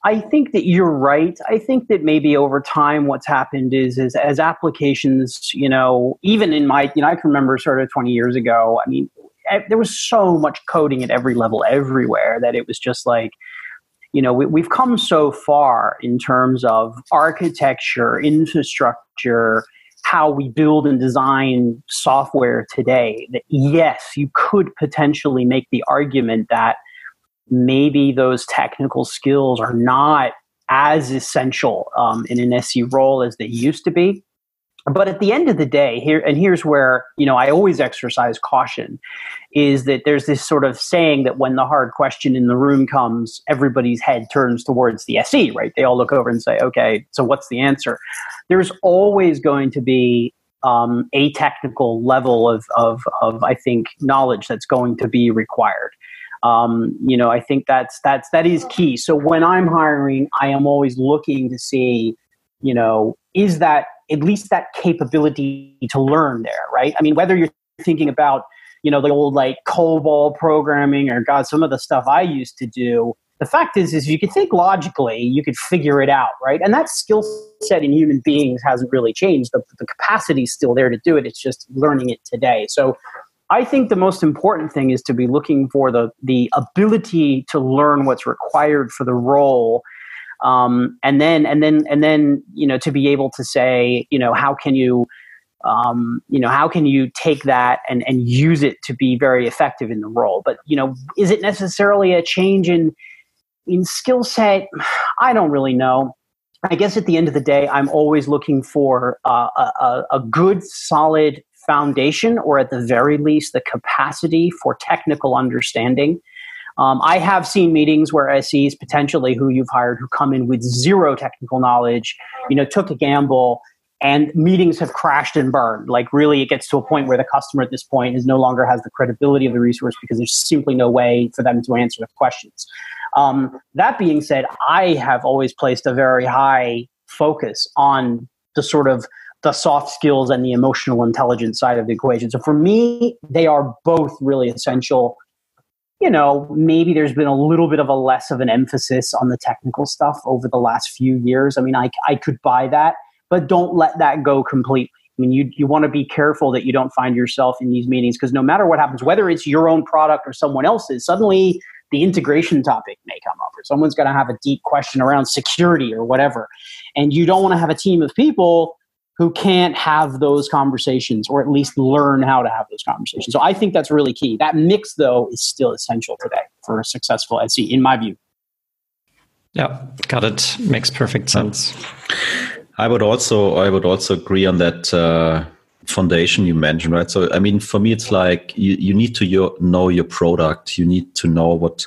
I think that you're right. I think that maybe over time, what's happened is, is as applications, you know, even in my, you know, I can remember sort of 20 years ago. I mean, there was so much coding at every level, everywhere, that it was just like, you know, we, we've come so far in terms of architecture, infrastructure, how we build and design software today that yes, you could potentially make the argument that maybe those technical skills are not as essential um, in an SE role as they used to be. But at the end of the day here and here's where you know i always exercise caution is that there's this sort of saying that when the hard question in the room comes everybody's head turns towards the se right? They all look over and say okay so what's the answer? There's always going to be um, a technical level of, of, of i think knowledge that's going to be required. Um, you know i think that's that's that is key. So when i'm hiring i am always looking to see you know is that at least that capability to learn there, right? I mean, whether you're thinking about, you know, the old like COBOL programming or God, some of the stuff I used to do, the fact is, is you could think logically, you could figure it out, right? And that skill set in human beings hasn't really changed. The, the capacity is still there to do it. It's just learning it today. So I think the most important thing is to be looking for the the ability to learn what's required for the role um, and then and then and then you know to be able to say you know how can you um, you know how can you take that and and use it to be very effective in the role? But you know is it necessarily a change in in skill set? *sighs* I don't really know. I guess at the end of the day i'm always looking for uh, a, a good solid foundation or at the very least the capacity for technical understanding. Um, I have seen meetings where SEs potentially who you've hired who come in with zero technical knowledge, you know, took a gamble and meetings have crashed and burned. Like really, it gets to a point where the customer at this point is no longer has the credibility of the resource because there's simply no way for them to answer the questions. Um, that being said, I have always placed a very high focus on the sort of the soft skills and the emotional intelligence side of the equation. So for me, they are both really essential you know, maybe there's been a little bit of a less of an emphasis on the technical stuff over the last few years. I mean, I, I could buy that, but don't let that go completely. I mean, you, you want to be careful that you don't find yourself in these meetings because no matter what happens, whether it's your own product or someone else's, suddenly the integration topic may come up or someone's going to have a deep question around security or whatever. And you don't want to have a team of people who can't have those conversations or at least learn how to have those conversations. So I think that's really key. That mix, though, is still essential today for a successful SE, in my view. Yeah, got it. Makes perfect sense. I would also I would also agree on that uh, foundation you mentioned, right? So I mean, for me, it's like you, you need to your, know your product. You need to know what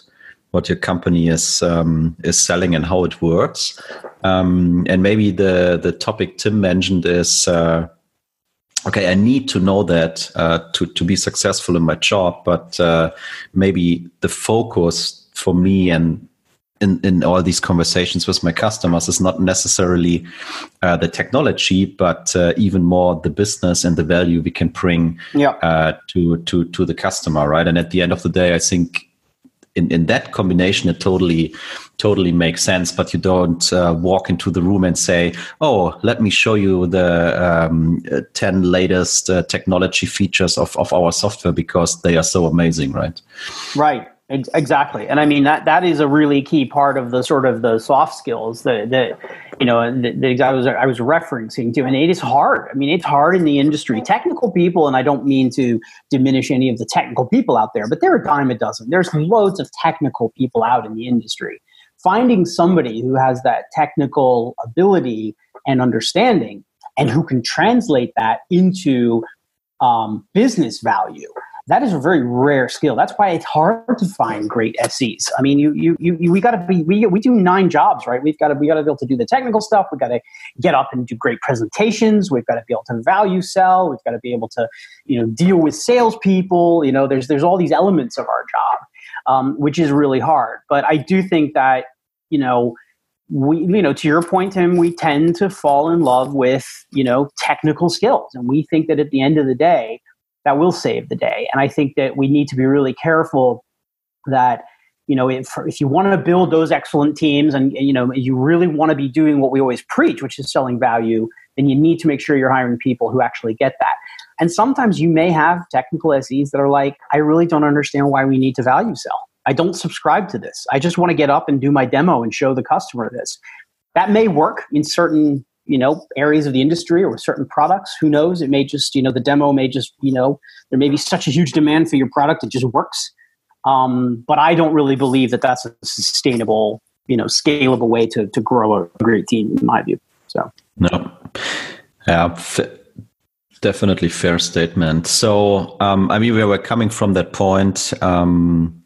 what your company is um, is selling and how it works. Um, and maybe the the topic Tim mentioned is uh, okay. I need to know that uh, to to be successful in my job, but uh, maybe the focus for me and in, in all these conversations with my customers is not necessarily uh, the technology, but uh, even more the business and the value we can bring yep. uh, to to to the customer, right? And at the end of the day, I think in, in that combination, it totally totally makes sense. But you don't uh, walk into the room and say, "Oh, let me show you the um, ten latest uh, technology features of of our software because they are so amazing," right? Right. Exactly, and I mean that that is a really key part of the sort of the soft skills that that you know that, that I was I was referencing to, and it is hard. I mean, it's hard in the industry. Technical people, and I don't mean to diminish any of the technical people out there, but there are a dime a dozen. There's loads of technical people out in the industry. Finding somebody who has that technical ability and understanding, and who can translate that into um, business value that is a very rare skill. That's why it's hard to find great SEs. I mean, you, you, you, we got to be, we, we do nine jobs, right? We've got to, we got to be able to do the technical stuff. We've got to get up and do great presentations. We've got to be able to value sell. We've got to be able to, you know, deal with salespeople. You know, there's, there's all these elements of our job, um, which is really hard. But I do think that, you know, we you know to your point tim we tend to fall in love with you know technical skills and we think that at the end of the day that will save the day. And I think that we need to be really careful that you know if, if you want to build those excellent teams and you know you really want to be doing what we always preach which is selling value then you need to make sure you're hiring people who actually get that. And sometimes you may have technical SEs that are like i really don't understand why we need to value sell. I don't subscribe to this. I just want to get up and do my demo and show the customer this. That may work in certain you know areas of the industry or certain products who knows? It may just you know the demo may just you know there may be such a huge demand for your product it just works. Um, but i don't really believe that that's a sustainable you know scalable way to, to grow a great team in my view so. No. Yeah f- definitely fair statement. So um, i mean we were coming from that point um,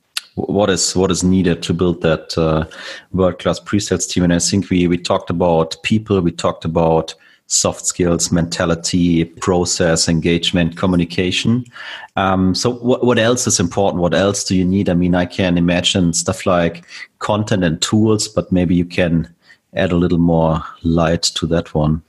what is what is needed to build that uh, world class pre-sales team. And I think we we talked about people, we talked about soft skills, mentality, process, engagement, communication. Um, so what what else is important? What else do you need? I mean, I can imagine stuff like content and tools, but maybe you can add a little more light to that one.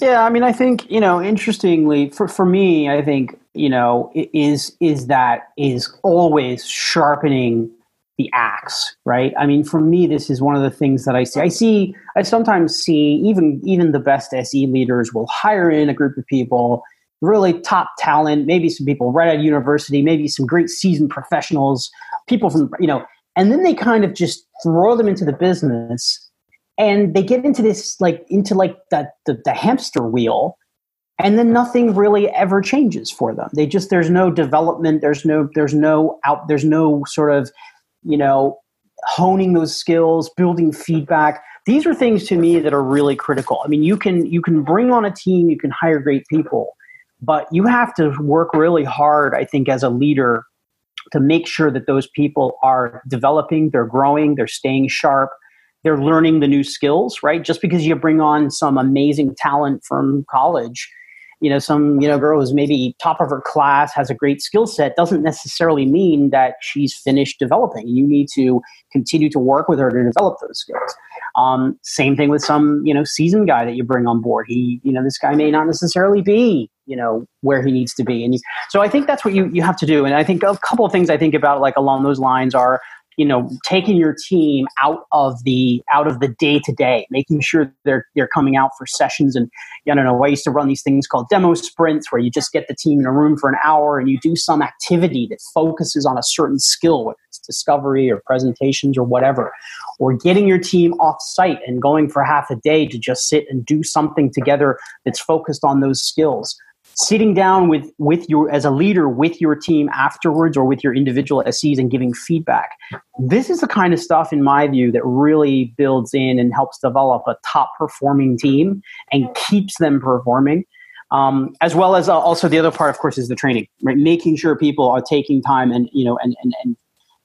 Yeah, I mean, I think you know, interestingly, for for me, I think you know is is that is always sharpening the axe, right? I mean, for me, this is one of the things that I see. I see, I sometimes see even even the best SE leaders will hire in a group of people, really top talent, maybe some people right out of university, maybe some great seasoned professionals, people from you know, and then they kind of just throw them into the business and they get into this like into like the, the, the hamster wheel and then nothing really ever changes for them. They just there's no development there's no there's no out there's no sort of you know honing those skills building feedback. These are things to me that are really critical. I mean you can you can bring on a team you can hire great people but you have to work really hard i think as a leader to make sure that those people are developing they're growing they're staying sharp they're learning the new skills, right? Just because you bring on some amazing talent from college, you know, some, you know, girl who's maybe top of her class, has a great skill set, doesn't necessarily mean that she's finished developing. You need to continue to work with her to develop those skills. Um, same thing with some, you know, seasoned guy that you bring on board. He, you know, this guy may not necessarily be, you know, where he needs to be. And so I think that's what you, you have to do. And I think a couple of things I think about like along those lines are you know taking your team out of the out of the day to day making sure they're they're coming out for sessions and i don't know i used to run these things called demo sprints where you just get the team in a room for an hour and you do some activity that focuses on a certain skill whether it's discovery or presentations or whatever or getting your team off site and going for half a day to just sit and do something together that's focused on those skills sitting down with with your as a leader with your team afterwards or with your individual SEs and giving feedback. This is the kind of stuff, in my view, that really builds in and helps develop a top performing team and keeps them performing. Um, as well as uh, also the other part, of course, is the training, right? Making sure people are taking time and you know and and, and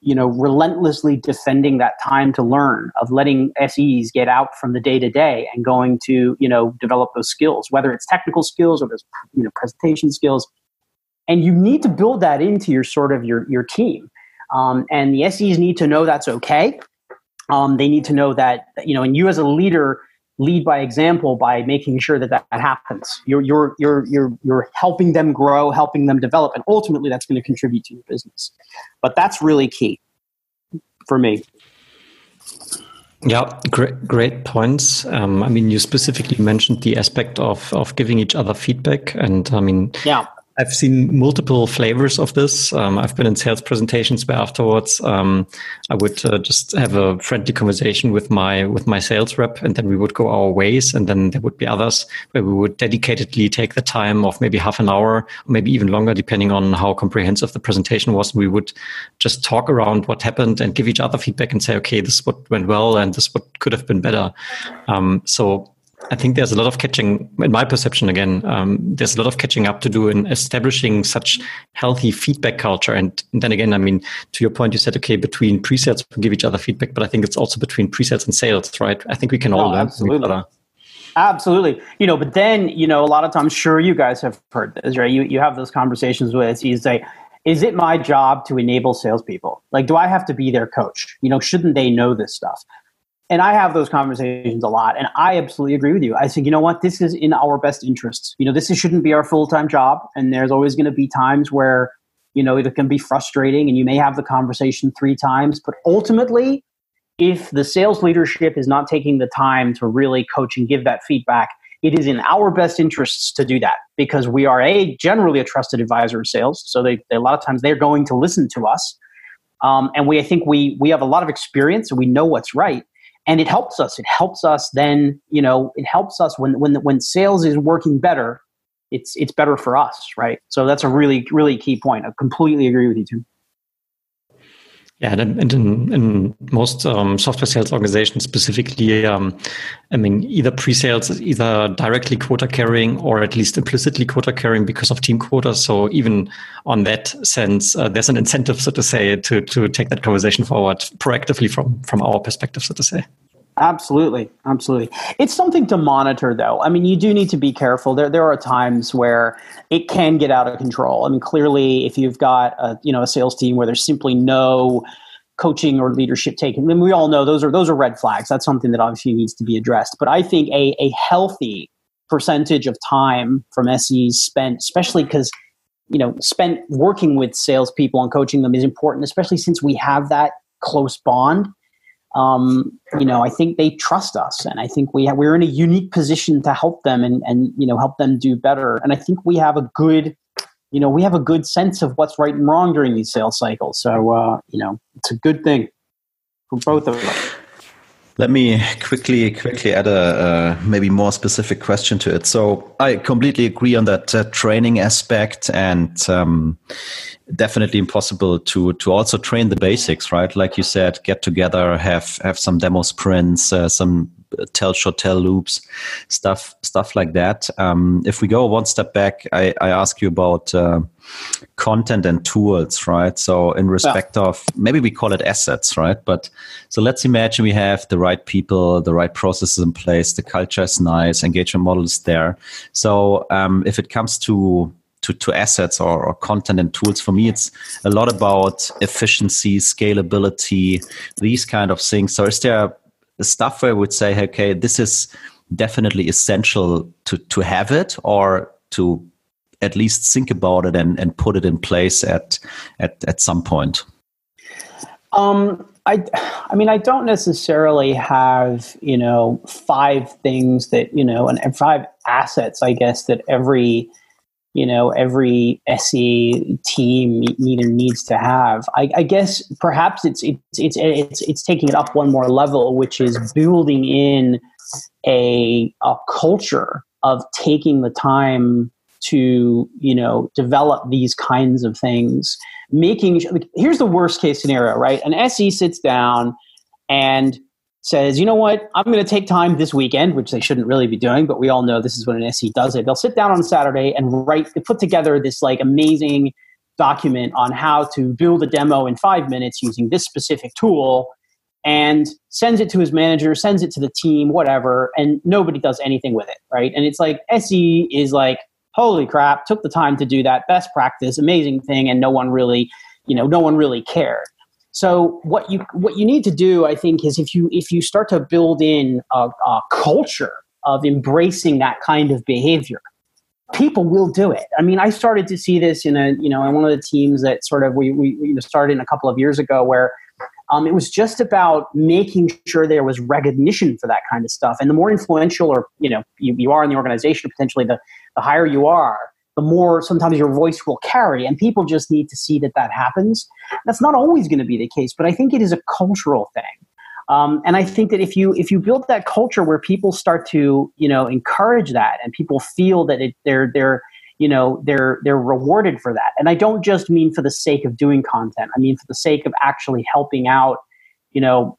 you know, relentlessly defending that time to learn, of letting SEs get out from the day to day and going to, you know, develop those skills, whether it's technical skills or those, you know, presentation skills. And you need to build that into your sort of your, your team. Um, and the SEs need to know that's okay. Um, they need to know that you know, and you as a leader lead by example by making sure that that, happens. You're you're you're you're you're helping them grow, helping them develop, and ultimately that's going to contribute to your business. But that's really key for me. Yeah, great, great points. Um, I mean, you specifically mentioned the aspect of of giving each other feedback, and I mean, yeah, I've seen multiple flavors of this. Um, I've been in sales presentations where afterwards um, I would uh, just have a friendly conversation with my with my sales rep, and then we would go our ways. And then there would be others where we would dedicatedly take the time of maybe half an hour, maybe even longer, depending on how comprehensive the presentation was. We would just talk around what happened and give each other feedback and say, okay, this is what went well, and this is what could have been better. Um, so I think there's a lot of catching, in my perception again, um, there's a lot of catching up to do in establishing such healthy feedback culture. And, and then again, I mean, to your point, you said, okay, between pre-sales, we give each other feedback, but I think it's also between pre-sales and sales, right? I think we can all learn from each other. Absolutely. You know, but then, you know, a lot of times, sure, you guys have heard this, right? You, you have those conversations with, you say, is it my job to enable salespeople? Like, do I have to be their coach? You know, shouldn't they know this stuff? And I have those conversations a lot, and I absolutely agree with you. I think, you know what, this is in our best interests. You know, this shouldn't be our full time job, and there's always going to be times where, you know, it can be frustrating, and you may have the conversation three times, but ultimately, if the sales leadership is not taking the time to really coach and give that feedback, it is in our best interests to do that because we are a generally a trusted advisor of sales. So they, they a lot of times they're going to listen to us, um, and we I think we we have a lot of experience and we know what's right and it helps us. It helps us then you know it helps us when when when sales is working better it's it's better for us right? So that's a really really key point. I completely agree with you too yeah, and in, in most um, software sales organizations, specifically, um, I mean, either pre-sales is either directly quota carrying or at least implicitly quota carrying because of team quotas. So even on that sense, uh, there's an incentive, so to say, to to take that conversation forward proactively from from our perspective, so to say. Absolutely, absolutely. It's something to monitor, though. I mean, you do need to be careful. There, there are times where it can get out of control. I mean, clearly, if you've got a you know a sales team where there's simply no coaching or leadership taken, then we all know those are those are red flags. That's something that obviously needs to be addressed. But I think a a healthy percentage of time from SEs spent, especially because you know spent working with salespeople and coaching them is important, especially since we have that close bond um, you know, I think they trust us, and I think we we're in a unique position to help them and and you know help them do better. And I think we have a good, you know, we have a good sense of what's right and wrong during these sales cycles. So uh, you know, it's a good thing for both of us. Let me quickly quickly add a, maybe more specific question to it. So I completely agree on that uh, training aspect, and um, definitely impossible to to also train the basics, right? Like you said, get together, have have some demo sprints, uh, some tell short tell loops, stuff stuff like that. Um, if we go one step back, I, I ask you about uh, content and tools, right? So in respect yeah. of maybe we call it assets, right? But so let's imagine we have the right people, the right processes in place, the culture is nice, engagement model is there. So um, if it comes to to, to assets or, or content and tools. For me, it's a lot about efficiency, scalability, these kind of things. So is there stuff where I would say, okay, this is definitely essential to, to have it or to at least think about it and, and put it in place at, at, at some point? Um, I, I mean, I don't necessarily have, you know, five things that, you know, and, and five assets, I guess, that every you know every SE team either needs to have. I, I, guess perhaps it's it's it's it's it's taking it up one more level, which is building in a a culture of taking the time to you know develop these kinds of things. Making like, here's the worst case scenario, right? An SE sits down and says, you know what, I'm going to take time this weekend, which they shouldn't really be doing, but we all know this is when an SE does it. They'll sit down on Saturday and write, put together this like amazing document on how to build a demo in five minutes using this specific tool and sends it to his manager, sends it to the team, whatever, and nobody does anything with it, right? And it's like SE is like, holy crap, took the time to do that, best practice, amazing thing, and no one really, you know, no one really cared. So what you what you need to do, I think, is if you if you start to build in a, a culture of embracing that kind of behavior, people will do it. I mean, I started to see this in a you know in one of the teams that sort of we we you know, started in a couple of years ago where um, it was just about making sure there was recognition for that kind of stuff. And the more influential or you know you, you are in the organization, potentially the the higher you are, the more sometimes your voice will carry. And people just need to see that that happens. That's not always going to be the case, but I think it is a cultural thing. Um, and I think that if you if you build that culture where people start to you know encourage that and people feel that it, they're they're you know they're they're rewarded for that and i don't just mean for the sake of doing content i mean for the sake of actually helping out you know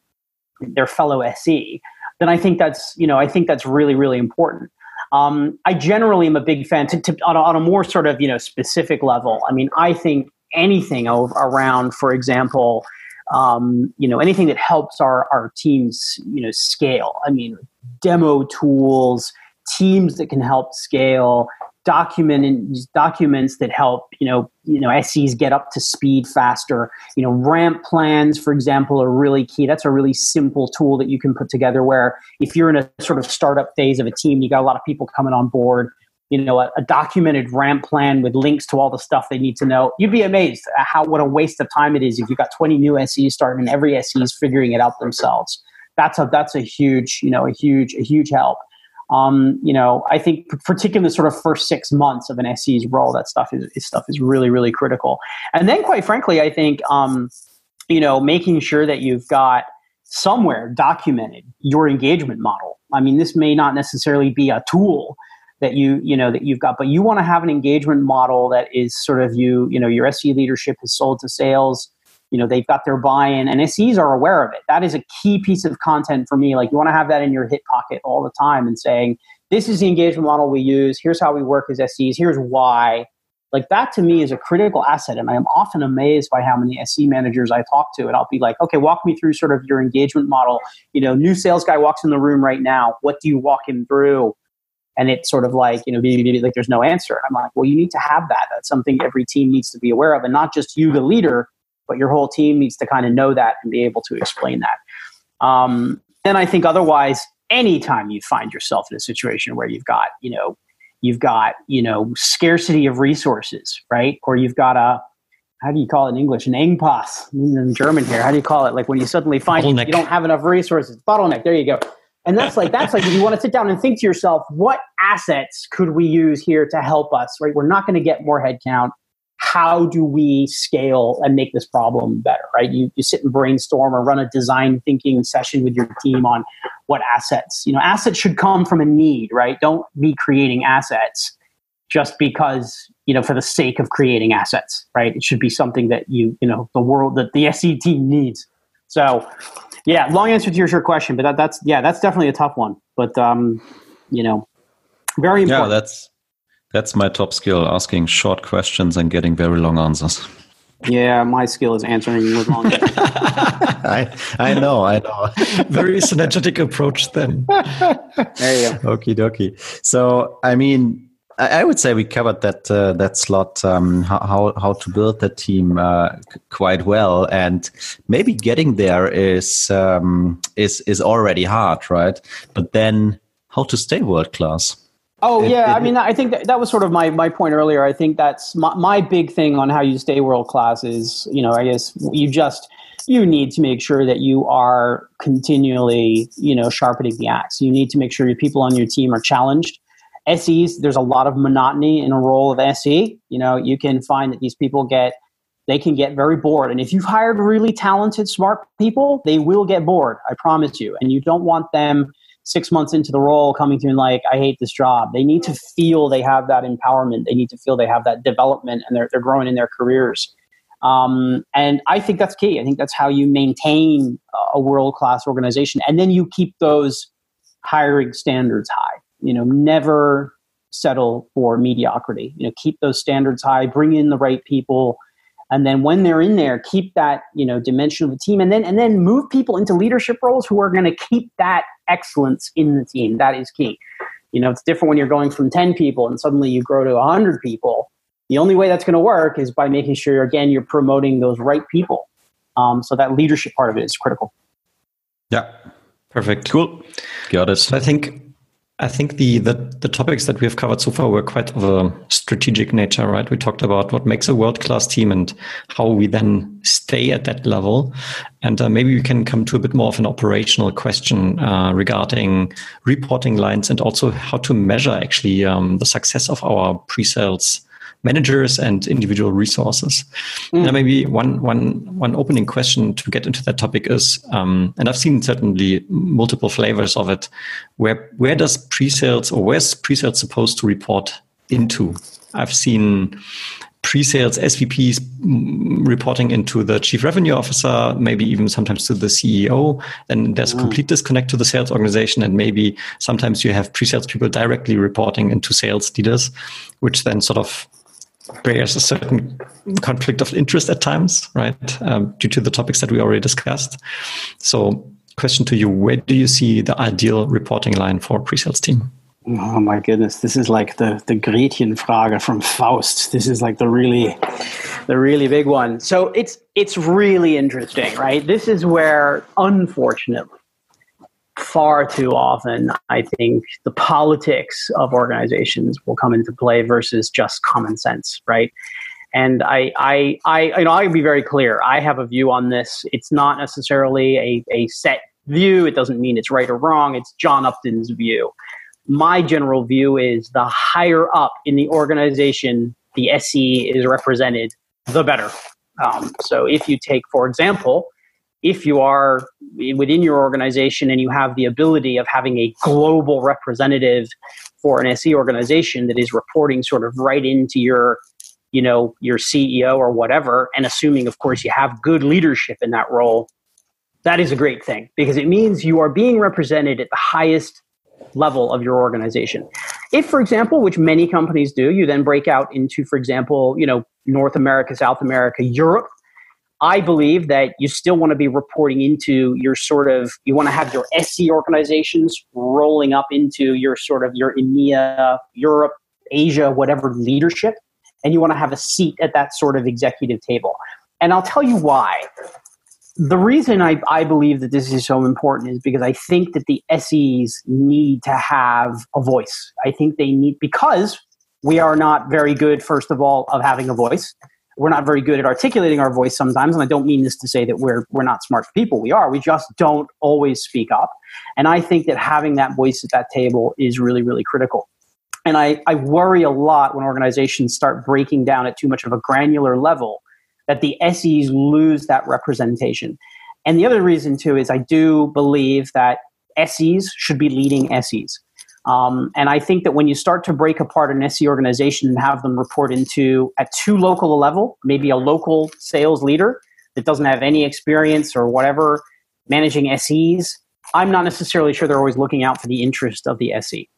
their fellow se then i think that's you know i think that's really really important um, i generally am a big fan to, to, on, a, on a more sort of you know specific level. I mean i think anything around for example um, you know anything that helps our, our teams you know scale. I mean demo tools teams that can help scale document documents that help you know you know SEs get up to speed faster. You know, ramp plans, for example, are really key. That's a really simple tool that you can put together. Where if you're in a sort of startup phase of a team, you got a lot of people coming on board. You know, a, a documented ramp plan with links to all the stuff they need to know. You'd be amazed at how what a waste of time it is if you've got 20 new SEs starting and every SE is figuring it out themselves. That's a that's a huge you know a huge a huge help um, you know, I think particularly the sort of first six months of an SE's role, that stuff is, is stuff is really, really critical. And then, quite frankly, I think um, you know making sure that you've got somewhere documented your engagement model. I mean, this may not necessarily be a tool that you you know that you've got, but you want to have an engagement model that is sort of you you know your SE leadership has sold to sales you know they've got their buy-in and SEs are aware of it. That is a key piece of content for me. Like you want to have that in your hip pocket all the time and saying, this is the engagement model we use. Here's how we work as SEs. Here's why. Like that to me is a critical asset. And I am often amazed by how many SE managers I talk to. And I'll be like, okay, walk me through sort of your engagement model. You know, new sales guy walks in the room right now. What do you walk him through? And it's sort of like, you know, like there's no answer. I'm like, well, you need to have that. That's something every team needs to be aware of. And not just you, the leader, but your whole team needs to kind of know that and be able to explain that. Um, and I think otherwise, anytime you find yourself in a situation where you've got, you know, you've got, you know, scarcity of resources, right? Or you've got a, how do you call it in English? An Engpass in German here. How do you call it? Like when you suddenly find you don't have enough resources. Bottleneck. There you go. And that's like that's like if you want to sit down and think to yourself, what assets could we use here to help us? Right? We're not going to get more headcount how do we scale and make this problem better, right? You, you sit and brainstorm or run a design thinking session with your team on what assets. You know, assets should come from a need, right? Don't be creating assets just because, you know, for the sake of creating assets, right? It should be something that you, you know, the world that the *laughs* SE team needs. So, yeah, long answer to your short question, but that, that's, yeah, that's definitely a tough one. But, um, you know, very important. Yeah, that's that's my top skill, asking short questions and getting very long answers. Yeah, my skill is answering with long *laughs* I, I know, I know. *laughs* Very synergetic approach then. there you go. Okie dokie. So, I mean, I, I would say we covered that uh, that slot, um, how, how to build the team uh, quite well, and maybe getting there is um, is is already hard, right? But then, how to stay world class? Oh it, yeah, it, I mean, I think that, that was sort of my, my point earlier. I think that's my, my big thing on how you stay world class is, you know, I guess you just you need to make sure that you are continually, you know, sharpening the axe. You need to make sure your people on your team are challenged. SEs, there's a lot of monotony in a role of SE. You know, you can find that these people get they can get very bored. And if you've hired really talented, smart people, they will get bored. I promise you. And you don't want them six months into the role coming through and like, I hate this job. They need to feel they have that empowerment. They need to feel they have that development and they're, they're growing in their careers. Um, and I think that's key. I think that's how you maintain a world class organization. And then you keep those hiring standards high. You know, never settle for mediocrity. You know, keep those standards high, bring in the right people, and then when they're in there keep that you know dimension of the team and then and then move people into leadership roles who are going to keep that excellence in the team that is key you know it's different when you're going from 10 people and suddenly you grow to 100 people the only way that's going to work is by making sure again you're promoting those right people Um, so that leadership part of it is critical. Yeah. Perfect. Cool. Got it. So I think I think the, the, the topics that we have covered so far were quite of a strategic nature, right? We talked about what makes a world class team and how we then stay at that level, and uh, maybe we can come to a bit more of an operational question uh, regarding reporting lines and also how to measure actually um, the success of our pre-sales managers and individual resources. Mm. Now, maybe one one one opening question to get into that topic is, um, and I've seen certainly multiple flavors of it. Where where does pre-sales or where's pre-sales supposed to report into? I've seen pre-sales SVPs mm, reporting into the chief revenue officer, maybe even sometimes to the CEO. And there's a mm. complete disconnect to the sales organization, and maybe sometimes you have pre-sales people directly reporting into sales leaders, which then sort of bears a certain conflict of interest at times, right? Um, due to the topics that we already discussed. So, question to you: Where do you see the ideal reporting line for pre-sales team? Oh my goodness, this is like the the Gretchenfrage from Faust. This is like the really, the really big one. So it's it's really interesting, right? This is where, unfortunately, far too often, I think the politics of organizations will come into play versus just common sense, right? And I, I, I, you know, I'll be very clear. I have a view on this. It's not necessarily a, a set view. It doesn't mean it's right or wrong. It's John Upton's view. My general view is the higher up in the organization the SE is represented, the better. Um, so if you take, for example, if you are within your organization and you have the ability of having a global representative for an SE organization that is reporting sort of right into your you know your CEO or whatever and assuming of course you have good leadership in that role that is a great thing because it means you are being represented at the highest level of your organization. If for example which many companies do you then break out into for example you know north america south america europe I believe that you still want to be reporting into your sort of, you want to have your SE organizations rolling up into your sort of your EMEA, Europe, Asia, whatever leadership. And you want to have a seat at that sort of executive table. And I'll tell you why. The reason I, I believe that this is so important is because I think that the SEs need to have a voice. I think they need, because we are not very good, first of all, of having a voice we're not very good at articulating our voice sometimes and i don't mean this to say that we're we're not smart people. We are. We just don't always speak up. And i think that having that voice at that table is really really critical. And i, I worry a lot when organizations start breaking down at too much of a granular level that the ses lose that representation. And the other reason too is i do believe that ses should be leading ses um, and I think that when you start to break apart an SE organization and have them report into at too local a level, maybe a local sales leader that doesn't have any experience or whatever managing SEs, I'm not necessarily sure they're always looking out for the interest of the SE.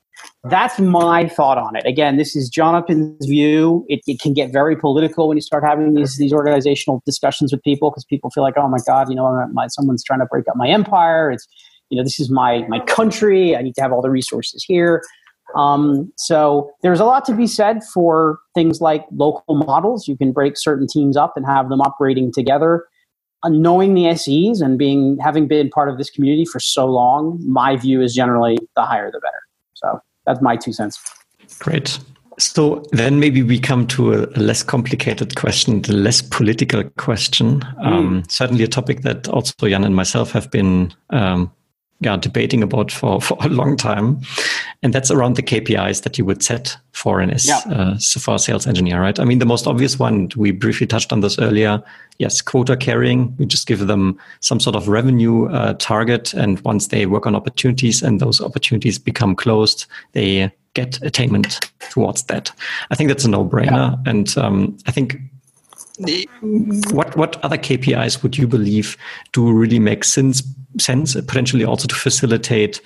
That's my thought on it. Again, this is Jonathan's view. It, it can get very political when you start having these these organizational discussions with people because people feel like, oh my god, you know, my, someone's trying to break up my empire. It's you know this is my my country i need to have all the resources here. Um, so there's a lot to be said for things like local models. You can break certain teams up and have them operating together. Uh, knowing the ses and being having been part of this community for so long my view is generally the higher the better. So that's my two cents. Great. So then maybe we come to a less complicated question, the less political question. Mm. Um, certainly a topic that also Jan and myself have been um, yeah, debating about for, *laughs* for a long time. And that's around the KPIs that you would set for an yeah. uh, for a sales engineer, right? I mean, the most obvious one, we briefly touched on this earlier. Yes, quota carrying. We just give them some sort of revenue uh, target. And once they work on opportunities and those opportunities become closed, they get attainment towards that. I think that's a no brainer. Yeah. And um, I think what what other KPIs would you believe do really make sense sense potentially also to facilitate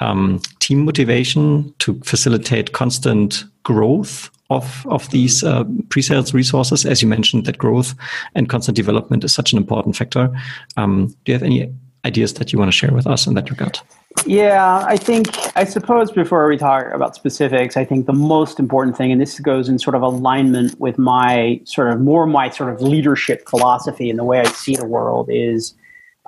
um, team motivation to facilitate constant growth of of these uh, pre-sales resources? As you mentioned that growth and constant development is such an important factor. Um, do you have any ideas that you want to share with us in that regard? Yeah, I think, I suppose before we talk about specifics, I think the most important thing, and this goes in sort of alignment with my sort of more my sort of leadership philosophy and the way I see the world is,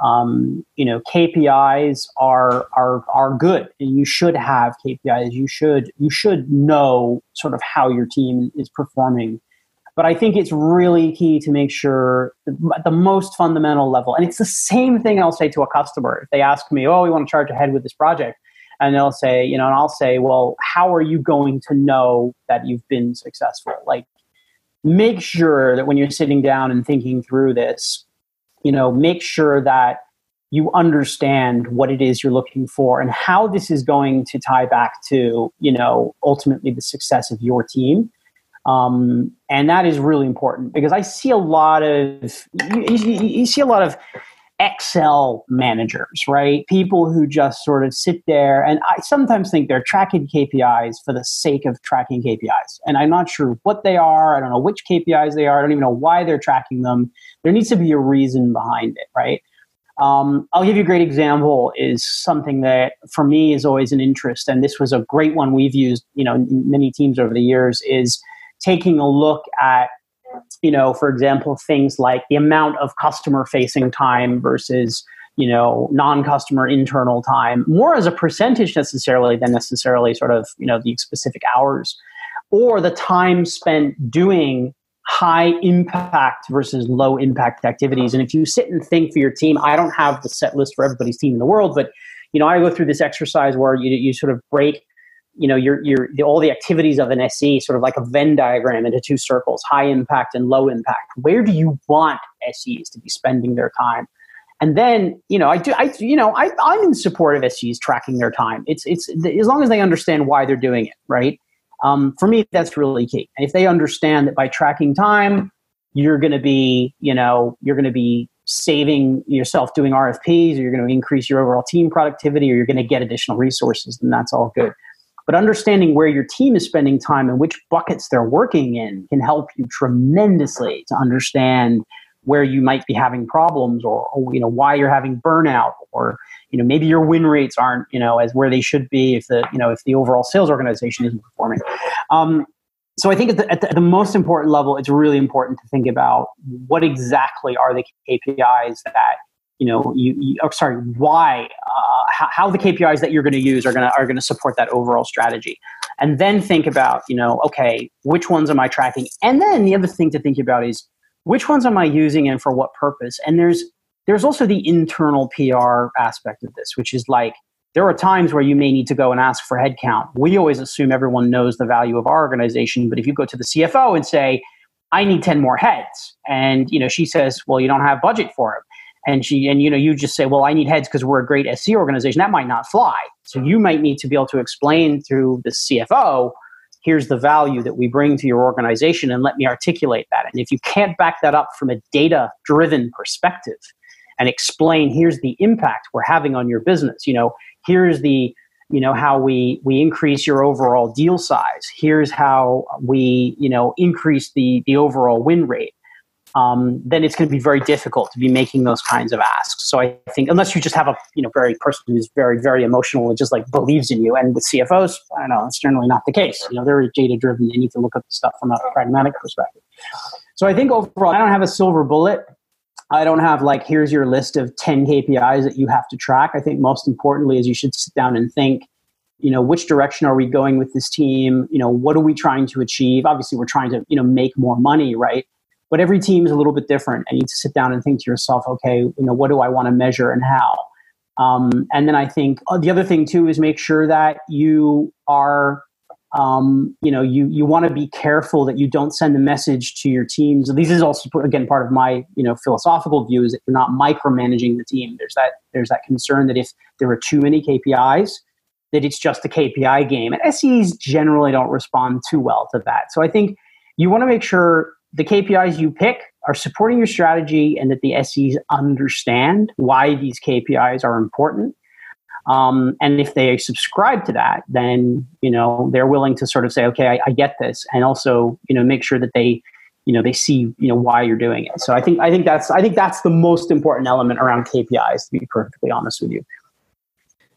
um, you know, KPIs are, are, are good and you should have KPIs. You should, you should know sort of how your team is performing but I think it's really key to make sure at the most fundamental level, and it's the same thing I'll say to a customer. If they ask me, oh, we want to charge ahead with this project, and they'll say, you know, and I'll say, well, how are you going to know that you've been successful? Like, make sure that when you're sitting down and thinking through this, you know, make sure that you understand what it is you're looking for and how this is going to tie back to, you know, ultimately the success of your team um, and that is really important because I see a lot of you, you, you, see a lot of Excel managers, right? People who just sort of sit there, and I sometimes think they're tracking KPIs for the sake of tracking KPIs, and I'm not sure what they are. I don't know which KPIs they are. I don't even know why they're tracking them. There needs to be a reason behind it, right? Um, I'll give you a great example. Is something that for me is always an interest, and this was a great one we've used, you know, in many teams over the years. Is taking a look at you know for example things like the amount of customer facing time versus you know non-customer internal time more as a percentage necessarily than necessarily sort of you know the specific hours or the time spent doing high impact versus low impact activities. And if you sit and think for your team i don't have the set list for everybody's team in the world but you know i go through this exercise where you, you sort of break you know your your the, all the activities of an SE sort of like a Venn diagram into two circles, high impact and low impact. Where do you want SEs to be spending their time? And then you know I do I you know I I'm in support of SEs tracking their time. It's it's as long as they understand why they're doing it, right? Um, for me, that's really key. And if they understand that by tracking time, you're going to be you know you're going to be saving yourself doing RFPs, or you're going to increase your overall team productivity, or you're going to get additional resources, then that's all good. But understanding where your team is spending time and which buckets they're working in can help you tremendously to understand where you might be having problems or, you know why you're having burnout or you know maybe your win rates aren't you know as where they should be if the you know if the overall sales organization isn't performing. Um, so i think at the, at the, at the most important level it's really important to think about what exactly are the kpis that you know, you, you oh, sorry, why, uh, how, how, the KPIs that you're going to use are going to are going to support that overall strategy, and then think about, you know, okay, which ones am I tracking? And then the other thing to think about is which ones am I using and for what purpose? And there's there's also the internal PR aspect of this, which is like there are times where you may need to go and ask for headcount. We always assume everyone knows the value of our organization, but if you go to the CFO and say, I need 10 more heads. And, you know, she says, well, you don't have budget for them and she and you know you just say well i need heads because we're a great se organization. That might not fly. So you might need to be able to explain through the cfo here's the value that we bring to your organization and let me articulate that. And if you can't back that up from a data driven perspective and explain here's the impact we're having on your business you know here's the you know how we we increase your overall deal size. Here's how we you know increase the the overall win rate um, then it's going to be very difficult to be making those kinds of asks. So I think unless you just have a you know very person who's very very emotional and just like believes in you, and with CFOs, I don't know, it's generally not the case. You know, they're data driven. They need to look at the stuff from a pragmatic perspective. So I think overall, I don't have a silver bullet. I don't have like here's your list of ten KPIs that you have to track. I think most importantly is you should sit down and think you know which direction are we going with this team you know what are we trying to achieve obviously we're trying to you know make more money right but every team is a little bit different and you need to sit down and think to yourself okay you know what do i want to measure and how? Um, and then i think uh, the other thing too is make sure that you are um, you know you you want to be careful that you don't send a message to your teams. This is also again part of my you know philosophical view is that you're not micromanaging the team. There's that there's that concern that if there are too many kpis that it's just a kpi game. And ses generally don't respond too well to that. So i think you want to make sure the KPIs you pick are supporting your strategy and that the SEs understand why these KPIs are important. Um, and if they subscribe to that, then you know they're willing to sort of say, okay, I, I, get this, and also you know make sure that they you know they see you know why you're doing it. So i think i think that's i think that's the most important element around kpis to be perfectly honest with you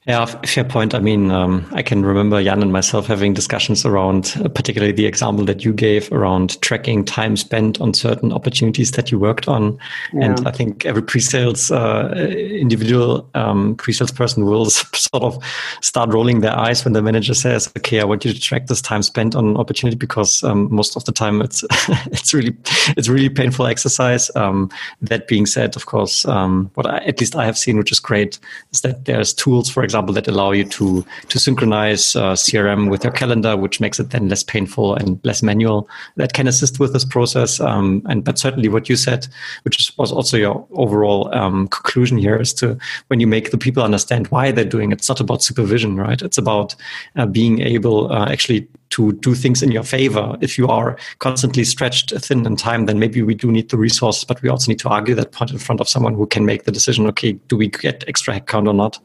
yeah, fair point. I mean, um, I can remember Jan and myself having discussions around, uh, particularly the example that you gave around tracking time spent on certain opportunities that you worked on. Yeah. And I think every pre-sales uh, individual um, pre-sales person will *laughs* sort of start rolling their eyes when the manager says, "Okay, I want you to track this time spent on opportunity," because um, most of the time it's *laughs* it's really it's really painful exercise. Um, that being said, of course, um, what I, at least I have seen, which is great, is that there's tools, for example, that allow you to to synchronize uh, CRM with your calendar, which makes it then less painful and less manual. That can assist with this process. Um, and but certainly, what you said, which was also your overall um, conclusion here, is to when you make the people understand why they're doing it. It's not about supervision, right? It's about uh, being able uh, actually to do things in your favor. If you are constantly stretched thin in time, then maybe we do need the resources, but we also need to argue that point in front of someone who can make the decision. Okay, do we get extra headcount or not?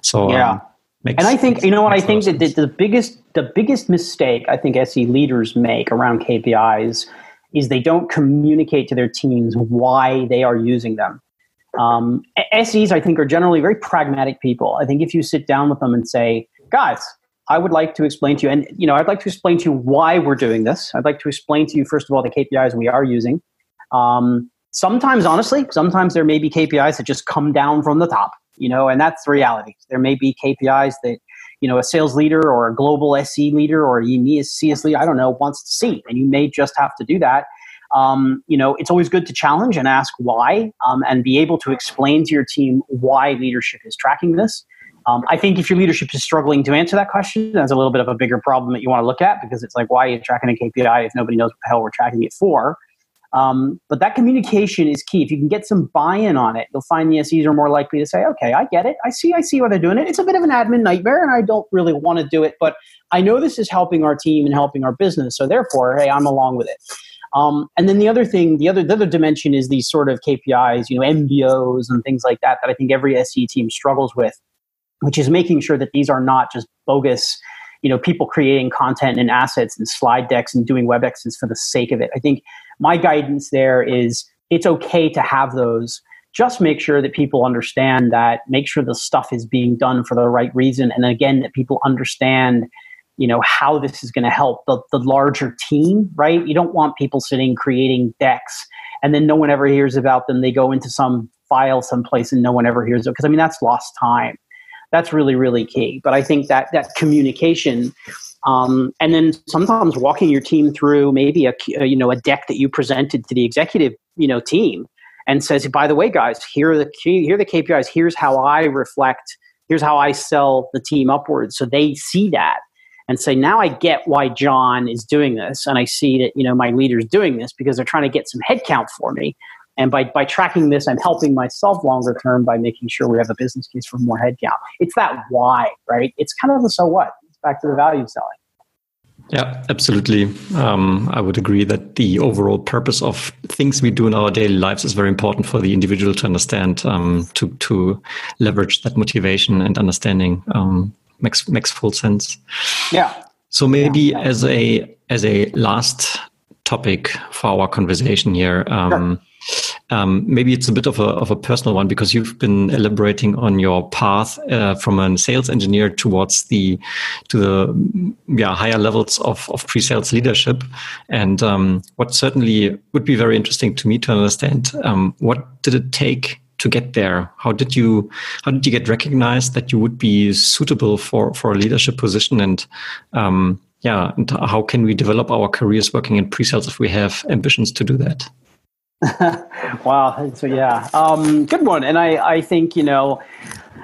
So yeah. Um, and I think you know what I think that the, the biggest the biggest mistake I think SE leaders make around KPIs is they don't communicate to their teams why they are using them. Um, SEs, I think, are generally very pragmatic people. I think if you sit down with them and say, guys, I would like to explain to you, and you know, I'd like to explain to you why we're doing this. I'd like to explain to you first of all the KPIs we are using. Um, sometimes, honestly, sometimes there may be KPIs that just come down from the top, you know, and that's the reality. There may be KPIs that you know a sales leader or a global SE leader or a CS leader, I don't know, wants to see, and you may just have to do that. Um, you know, it's always good to challenge and ask why, um, and be able to explain to your team why leadership is tracking this. Um, I think if your leadership is struggling to answer that question, that's a little bit of a bigger problem that you want to look at because it's like, why are you tracking a KPI if nobody knows what the hell we're tracking it for? Um, but that communication is key. If you can get some buy-in on it, you'll find the SEs are more likely to say, "Okay, I get it. I see. I see why they're doing it. It's a bit of an admin nightmare, and I don't really want to do it, but I know this is helping our team and helping our business. So therefore, hey, I'm along with it." Um, and then the other thing, the other the other dimension is these sort of KPIs, you know, MBOs and things like that that I think every SE team struggles with which is making sure that these are not just bogus you know people creating content and assets and slide decks and doing webexes for the sake of it. I think my guidance there is it's okay to have those. Just make sure that people understand that make sure the stuff is being done for the right reason and again that people understand you know how this is going to help the, the larger team right? You don't want people sitting creating decks and then no one ever hears about them. They go into some file someplace and no one ever hears it because i mean that's lost time that's really really key. But i think that that communication um, and then sometimes walking your team through maybe a, you know a deck that you presented to the executive you know team and says by the way guys here are the here are the KPIs here's how I reflect. Here's how I sell the team upwards. So they see that and say now I get why John is doing this and I see that you know my leaders doing this because they're trying to get some headcount for me and by, by tracking this, I'm helping myself longer term by making sure we have a business case for more headcount. It's that why, right? It's kind of the so what. It's back to the value selling. Yeah, absolutely. Um, I would agree that the overall purpose of things we do in our daily lives is very important for the individual to understand, um, to to leverage that motivation and understanding um, makes makes full sense. Yeah. So maybe yeah. as a as a last topic for our conversation here. Um, sure um, maybe it's a bit of a, of a personal one because you've been elaborating on your path uh, from a sales engineer towards the to the yeah higher levels of, of pre-sales leadership, and um, what certainly would be very interesting to me to understand um, what did it take to get there? How did you how did you get recognized that you would be suitable for for a leadership position and um, yeah, and how can we develop our careers working in pre-sales if we have ambitions to do that? *laughs* wow. So yeah, um, good one. And I, I think you know,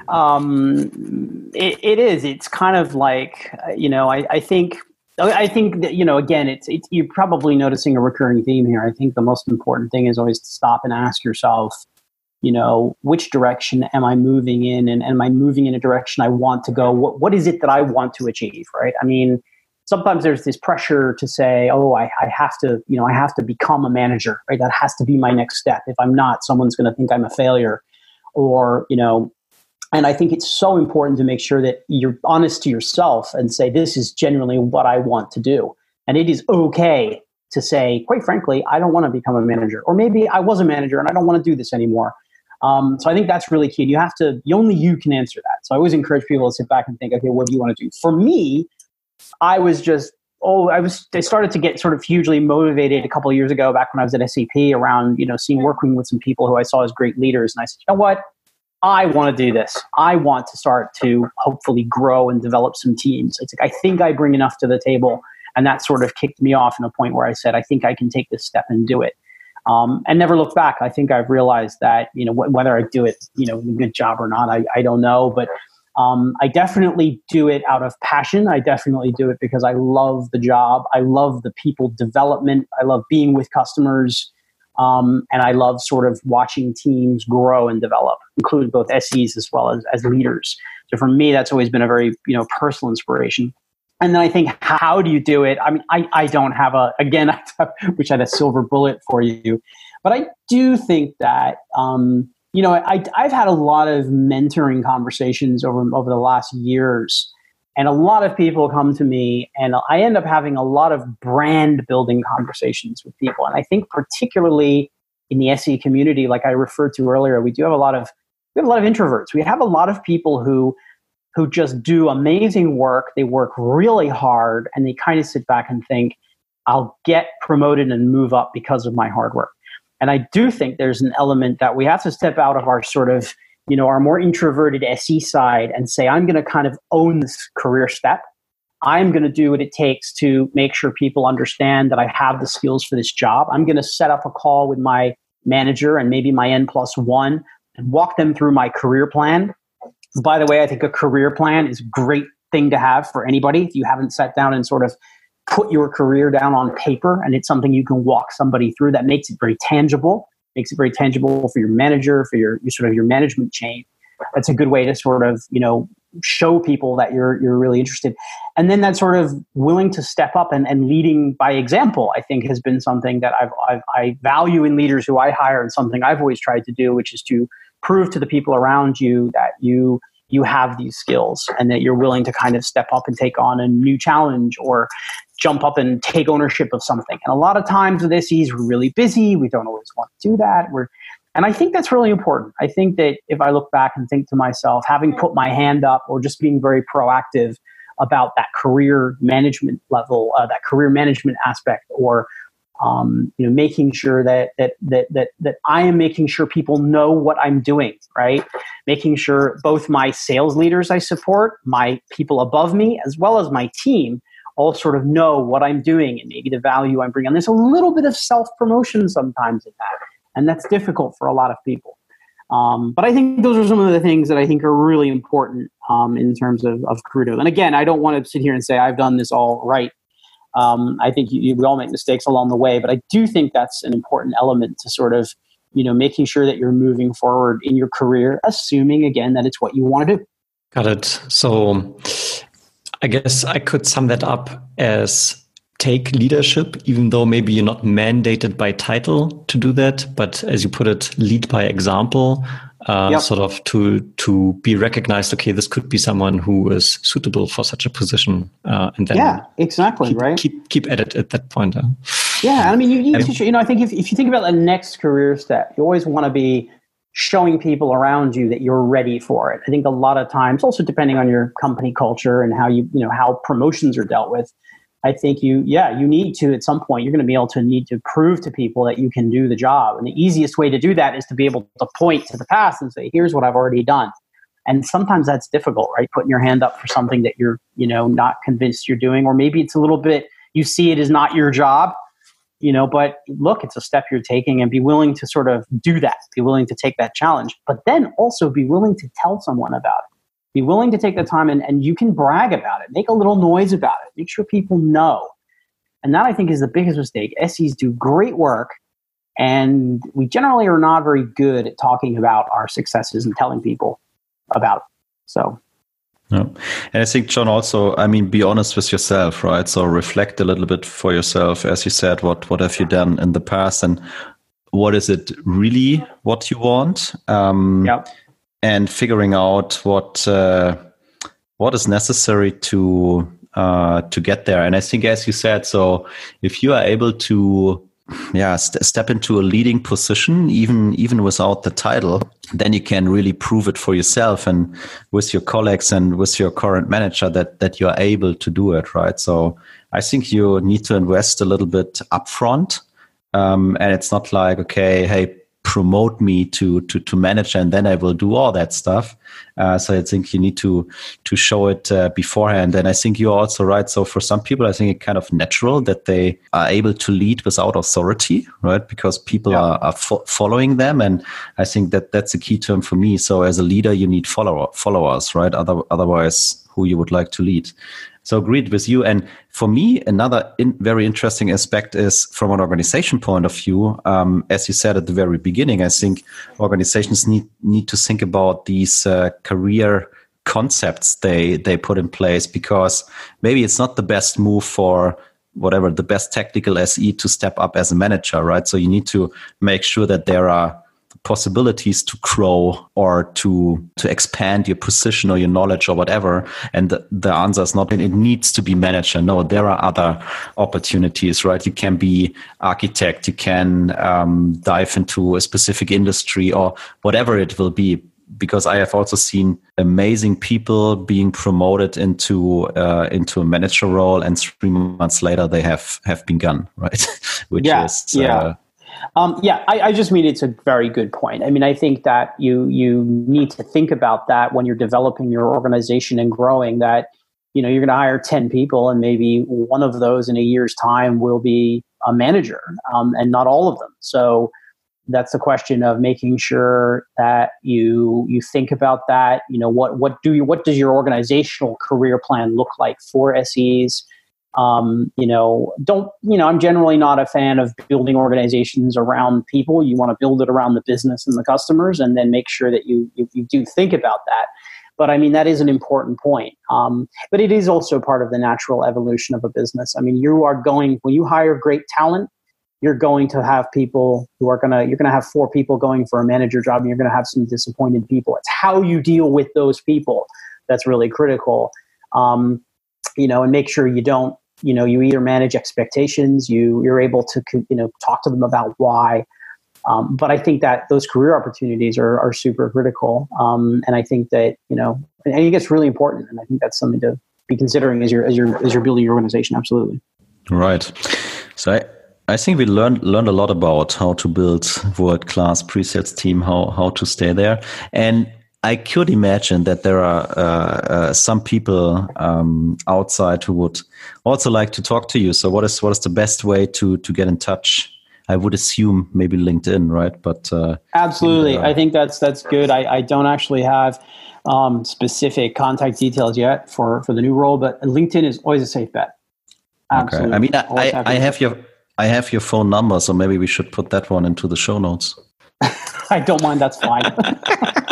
um, it, it is. It's kind of like you know, I, I think I think that you know, again, it's, it's you're probably noticing a recurring theme here. I think the most important thing is always to stop and ask yourself, you know, which direction am I moving in, and, and am I moving in a direction I want to go? What what is it that I want to achieve? Right? I mean sometimes there's this pressure to say, oh, I, I, have to, you know, I have to become a manager, right? That has to be my next step. If I'm not, someone's going to think I'm a failure. Or, you know, and I think it's so important to make sure that you're honest to yourself and say, this is genuinely what I want to do. And it is okay to say, quite frankly, I don't want to become a manager, or maybe I was a manager and I don't want to do this anymore. Um, so I think that's really key. And you have to, only you can answer that. So I always encourage people to sit back and think, okay, what do you want to do? For me, I was just, oh, I was, I started to get sort of hugely motivated a couple years ago, back when I was at SAP, around, you know, seeing working with some people who I saw as great leaders. And I said, you know what? I want to do this. I want to start to hopefully grow and develop some teams. It's like, I think I bring enough to the table. And that sort of kicked me off in a point where I said, I think I can take this step and do it um, and never look back. I think I've realized that you know wh- whether I do it you know a good job or not, I, I don't know, but um, I definitely do it out of passion. I definitely do it because I love the job. I love the people development. I love being with customers. Um, and I love sort of watching teams grow and develop, including both SEs as well as, as leaders. So for me, that's always been a very you know personal inspiration. And then I think, how do you do it? I mean, I, I don't have a, again, *laughs* I I had a silver bullet for you. But I do think that, um, you know, I, I've had a lot of mentoring conversations over, over the last years. And a lot of people come to me, and I end up having a lot of brand building conversations with people. And I think, particularly in the SE community, like I referred to earlier, we do have a lot of we have a lot of introverts. We have a lot of people who who just do amazing work. They work really hard and they kind of sit back and think, I'll get promoted and move up because of my hard work. And I do think there's an element that we have to step out of our sort of, you know, our more introverted SE side and say, I'm going to kind of own this career step. I'm going to do what it takes to make sure people understand that I have the skills for this job. I'm going to set up a call with my manager and maybe my N plus one and walk them through my career plan by the way, I think a career plan is a great thing to have for anybody. If you haven't sat down and sort of put your career down on paper and it's something you can walk somebody through that makes it very tangible, makes it very tangible for your manager, for your, your sort of your management chain. That's a good way to sort of, you know, show people that you're you're really interested. And then that sort of willing to step up and, and leading by example, I think has been something that I've, I've I value in leaders who I hire and something I've always tried to do, which is to prove to the people around you that you you have these skills and that you're willing to kind of step up and take on a new challenge or jump up and take ownership of something. And a lot of times with SEs, we're really busy. We don't always want to do that. We're, and I think that's really important. I think that if I look back and think to myself, having put my hand up or just being very proactive about that career management level, uh, that career management aspect, or um, you know, making sure that, that that that that I am making sure people know what I'm doing, right? Making sure both my sales leaders I support, my people above me, as well as my team, all sort of know what I'm doing and maybe the value I'm bringing. There's a little bit of self promotion sometimes in that, and that's difficult for a lot of people. Um, but I think those are some of the things that I think are really important um, in terms of, of career. And again, I don't want to sit here and say I've done this all right um, I think you, we all make mistakes along the way, but I do think that's an important element to sort of, you know, making sure that you're moving forward in your career, assuming again that it's what you want to do. Got it. So I guess I could sum that up as take leadership, even though maybe you're not mandated by title to do that, but as you put it, lead by example uh, yep. sort of to to be recognized. Okay, this could be someone who is suitable for such a position, uh, and then yeah, exactly, keep, right. Keep keep at it at that point. Uh. Yeah, I mean, you need to. You know, I think if if you think about the next career step, you always want to be showing people around you that you're ready for it. I think a lot of times, also depending on your company culture and how you you know how promotions are dealt with I think you, yeah, you need to at some point, you're going to be able to need to prove to people that you can do the job. And the easiest way to do that is to be able to point to the past and say, here's what I've already done. And sometimes that's difficult, right? Putting your hand up for something that you're, you know, not convinced you're doing, or maybe it's a little bit, you see it as not your job, you know, but look, it's a step you're taking and be willing to sort of do that, be willing to take that challenge, but then also be willing to tell someone about it be willing to take the time and, and you can brag about it. Make a little noise about it. Make sure people know. And that I think is the biggest mistake. SEs do great work, and we generally are not very good at talking about our successes and telling people about it. So no. And I think, John, also, I mean, be honest with yourself, right? So reflect a little bit for yourself. As you said, what, what have you done in the past and what is it really what you want? Um, yeah and figuring out what uh, what is necessary to uh, to get there. And I think, as you said, so if you are able to yeah st- step into a leading position even even without the title then you can really prove it for yourself and with your colleagues and with your current manager that that you're able to do it right so i think you need to invest a little bit upfront um, and it's not like okay hey promote me to to to manager and then I will do all that stuff. Uh, so I think you need to to show it uh, beforehand. And I think you're also right. So for some people, I think it's kind of natural that they are able to lead without authority, right? Because people yeah. are, are fo- following them, and I think that that's a key term for me. So as a leader, you need follower followers, right? Other, otherwise, who you would like to lead. So agreed with you. And for me, another in, very interesting aspect is from an organization point of view. Um, as you said at the very beginning, I think organizations need need to think about these uh, career concepts they they put in place because maybe it's not the best move for whatever the best technical SE to step up as a manager, right? So you need to make sure that there are possibilities to grow or to to expand your position or your knowledge or whatever and the, the answer is not it needs to be manager no there are other opportunities right you can be architect you can um, dive into a specific industry or whatever it will be because I have also seen amazing people being promoted into uh, into a manager role, and three months later they have have been gone, right? *laughs* Which yeah, is yeah. Uh, um, yeah, I, I, just mean it's a very good point. I mean, I think that you you need to think about that when you're developing your organization and growing. That you know you're going to hire ten people, and maybe one of those in a year's time will be a manager, um, and not all of them. So that's the question of making sure that you you think about that. You know, what what do you what does your organizational career plan look like for SEs? Um, you know, don't, you know, I'm generally not a fan of building organizations around people. You want to build it around the business and the customers and then make sure that you, you, you do think about that. But I mean, that is an important point. Um, but it is also part of the natural evolution of a business. I mean, you are going, when you hire great talent, you're going to have people who are going to, you're going to have four people going for a manager job and you're going to have some disappointed people. It's how you deal with those people that's really critical. Um, you know, and make sure you don't, you know, you either manage expectations, you you're able to, you know, talk to them about why. Um, but I think that those career opportunities are, are super critical, um, and I think that you know, I think it's really important, and I think that's something to be considering as you're as you're as you're building your organization. Absolutely. Right. So I, I think we learned learned a lot about how to build world class pre-sales team, how how to stay there, and I could imagine that there are uh, uh, some people um, outside who would also like to talk to you. So, what is what is the best way to to get in touch? I would assume maybe LinkedIn, right? But uh, absolutely, I think that's that's good. I, I don't actually have um, specific contact details yet for for the new role, but LinkedIn is always a safe bet. Absolutely. Okay. I mean, I, I, I have your I have your phone number, so maybe we should put that one into the show notes. *laughs* I don't mind. That's fine. *laughs*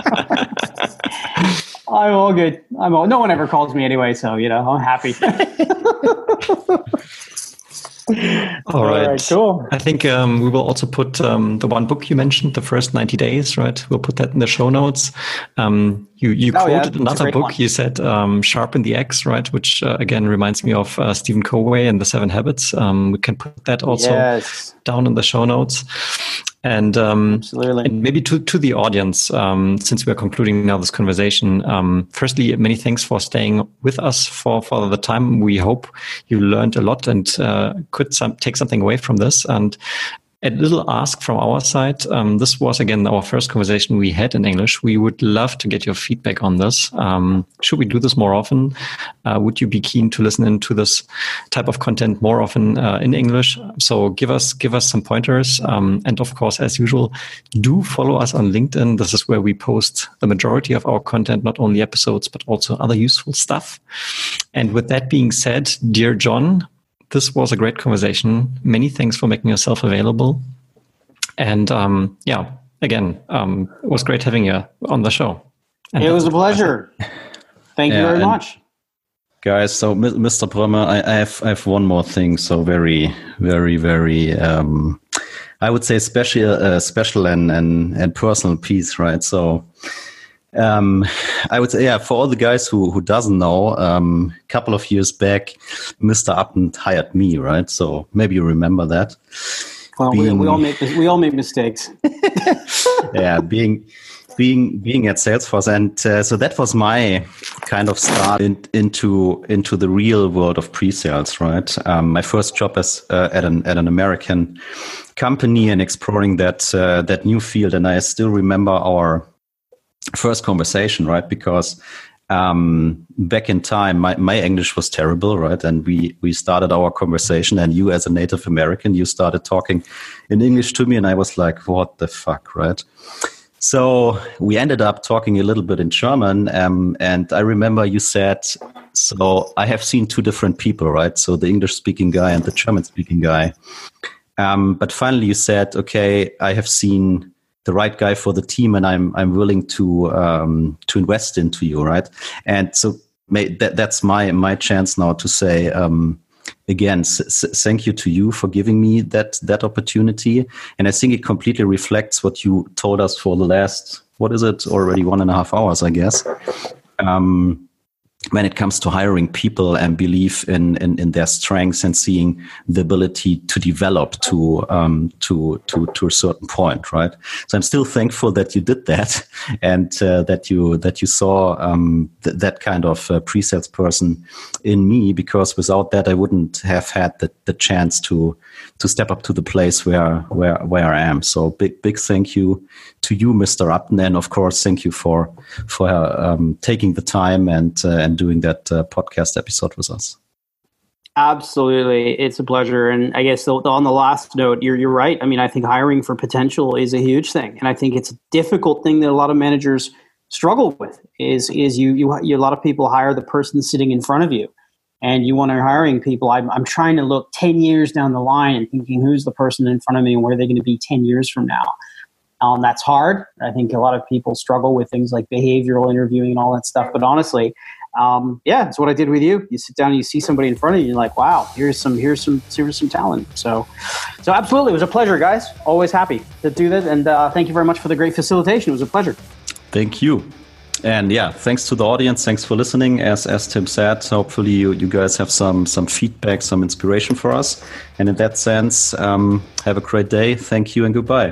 I'm all good. I'm all, no one ever calls me anyway, so you know I'm happy. *laughs* *laughs* All right. cool. I think um, we will also put um, the one book you mentioned, the first 90 days, right? We'll put that in the show notes. Um, you you oh, quoted yeah, another book. One. You said um, "Sharpen the Axe," right? Which uh, again reminds me of uh, Stephen Covey and the Seven Habits. Um, we can put that also yes. down in the show notes. And, um, Absolutely. and maybe to, to the audience, um, since we're concluding now this conversation, um, firstly, many thanks for staying with us for, for the time. We hope you learned a lot and uh, could some, take something away from this. And a little ask from our side. Um, this was again our first conversation we had in English. We would love to get your feedback on this. Um, should we do this more often? Uh, would you be keen to listen into this type of content more often uh, in English? So give us give us some pointers. Um, and of course, as usual, do follow us on LinkedIn. This is where we post the majority of our content, not only episodes but also other useful stuff. And with that being said, dear John, this was a great conversation. Many thanks for making yourself available. And um, yeah, again, um, it was great having you on the show. And it was a pleasure. Thank yeah, you very much. Guys, so Mr. Brömer, I, I, have I have one more thing. So very, very, very, um, I would say special, uh, special and, and and personal piece, right? So Um, I would say, yeah, for all the guys who, who doesn't know, a um, couple of years back, Mr. Upton hired me, right? So maybe you remember that. Well, being, we, we, all make we all make mistakes. *laughs* yeah, being being being at Salesforce, and uh, so that was my kind of start in, into into the real world of pre-sales. Right, um, my first job as uh, at an at an American company and exploring that uh, that new field, and I still remember our first conversation, right? Because um, back in time, my, my English was terrible, right? And we, we started our conversation and you as a native American, you started talking in English to me and I was like, what the fuck, right? So we ended up talking a little bit in German. Um, and I remember you said, so I have seen two different people, right? So the English speaking guy and the German speaking guy. Um, but finally you said, okay, I have seen the right guy for the team, and I'm I'm willing to um, to invest into you, right? And so may, that that's my my chance now to say. Um, again, thank you to you for giving me that that opportunity, and I think it completely reflects what you told us for the last what is it already one and a half hours, I guess. Um, when it comes to hiring people and believe in, in, in their strengths and seeing the ability to develop to um, to to to a certain point, right? So I'm still thankful that you did that *laughs* and uh, that you that you saw um, th- that kind of uh, pre-sales person in me because without that I wouldn't have had the, the chance to to step up to the place where where where I am. So big big thank you to you, Mr. Upton, and of course thank you for for um, taking the time and uh, and doing that uh, podcast episode with us. Absolutely, it's a pleasure. And I guess on the last note, you're you're right. I mean, I think hiring for potential is a huge thing, and I think it's a difficult thing that a lot of managers struggle with. Is is you you, you a lot of people hire the person sitting in front of you, and you want to hiring people. I'm I'm trying to look ten years down the line and thinking who's the person in front of me and where are they going to be ten years from now. Um, that's hard. I think a lot of people struggle with things like behavioral interviewing and all that stuff. But honestly, um, yeah, it's what I did with you. You sit down and you see somebody in front of you, and you're like, wow, here's some, here's some, here's some talent. So, so absolutely, it was a pleasure, guys. Always happy to do that, and uh, thank you very much for the great facilitation. It was a pleasure. Thank you. And yeah, thanks to the audience. Thanks for listening. As as Tim said, hopefully you, you guys have some some feedback, some inspiration for us. And in that sense, um, have a great day. Thank you and goodbye.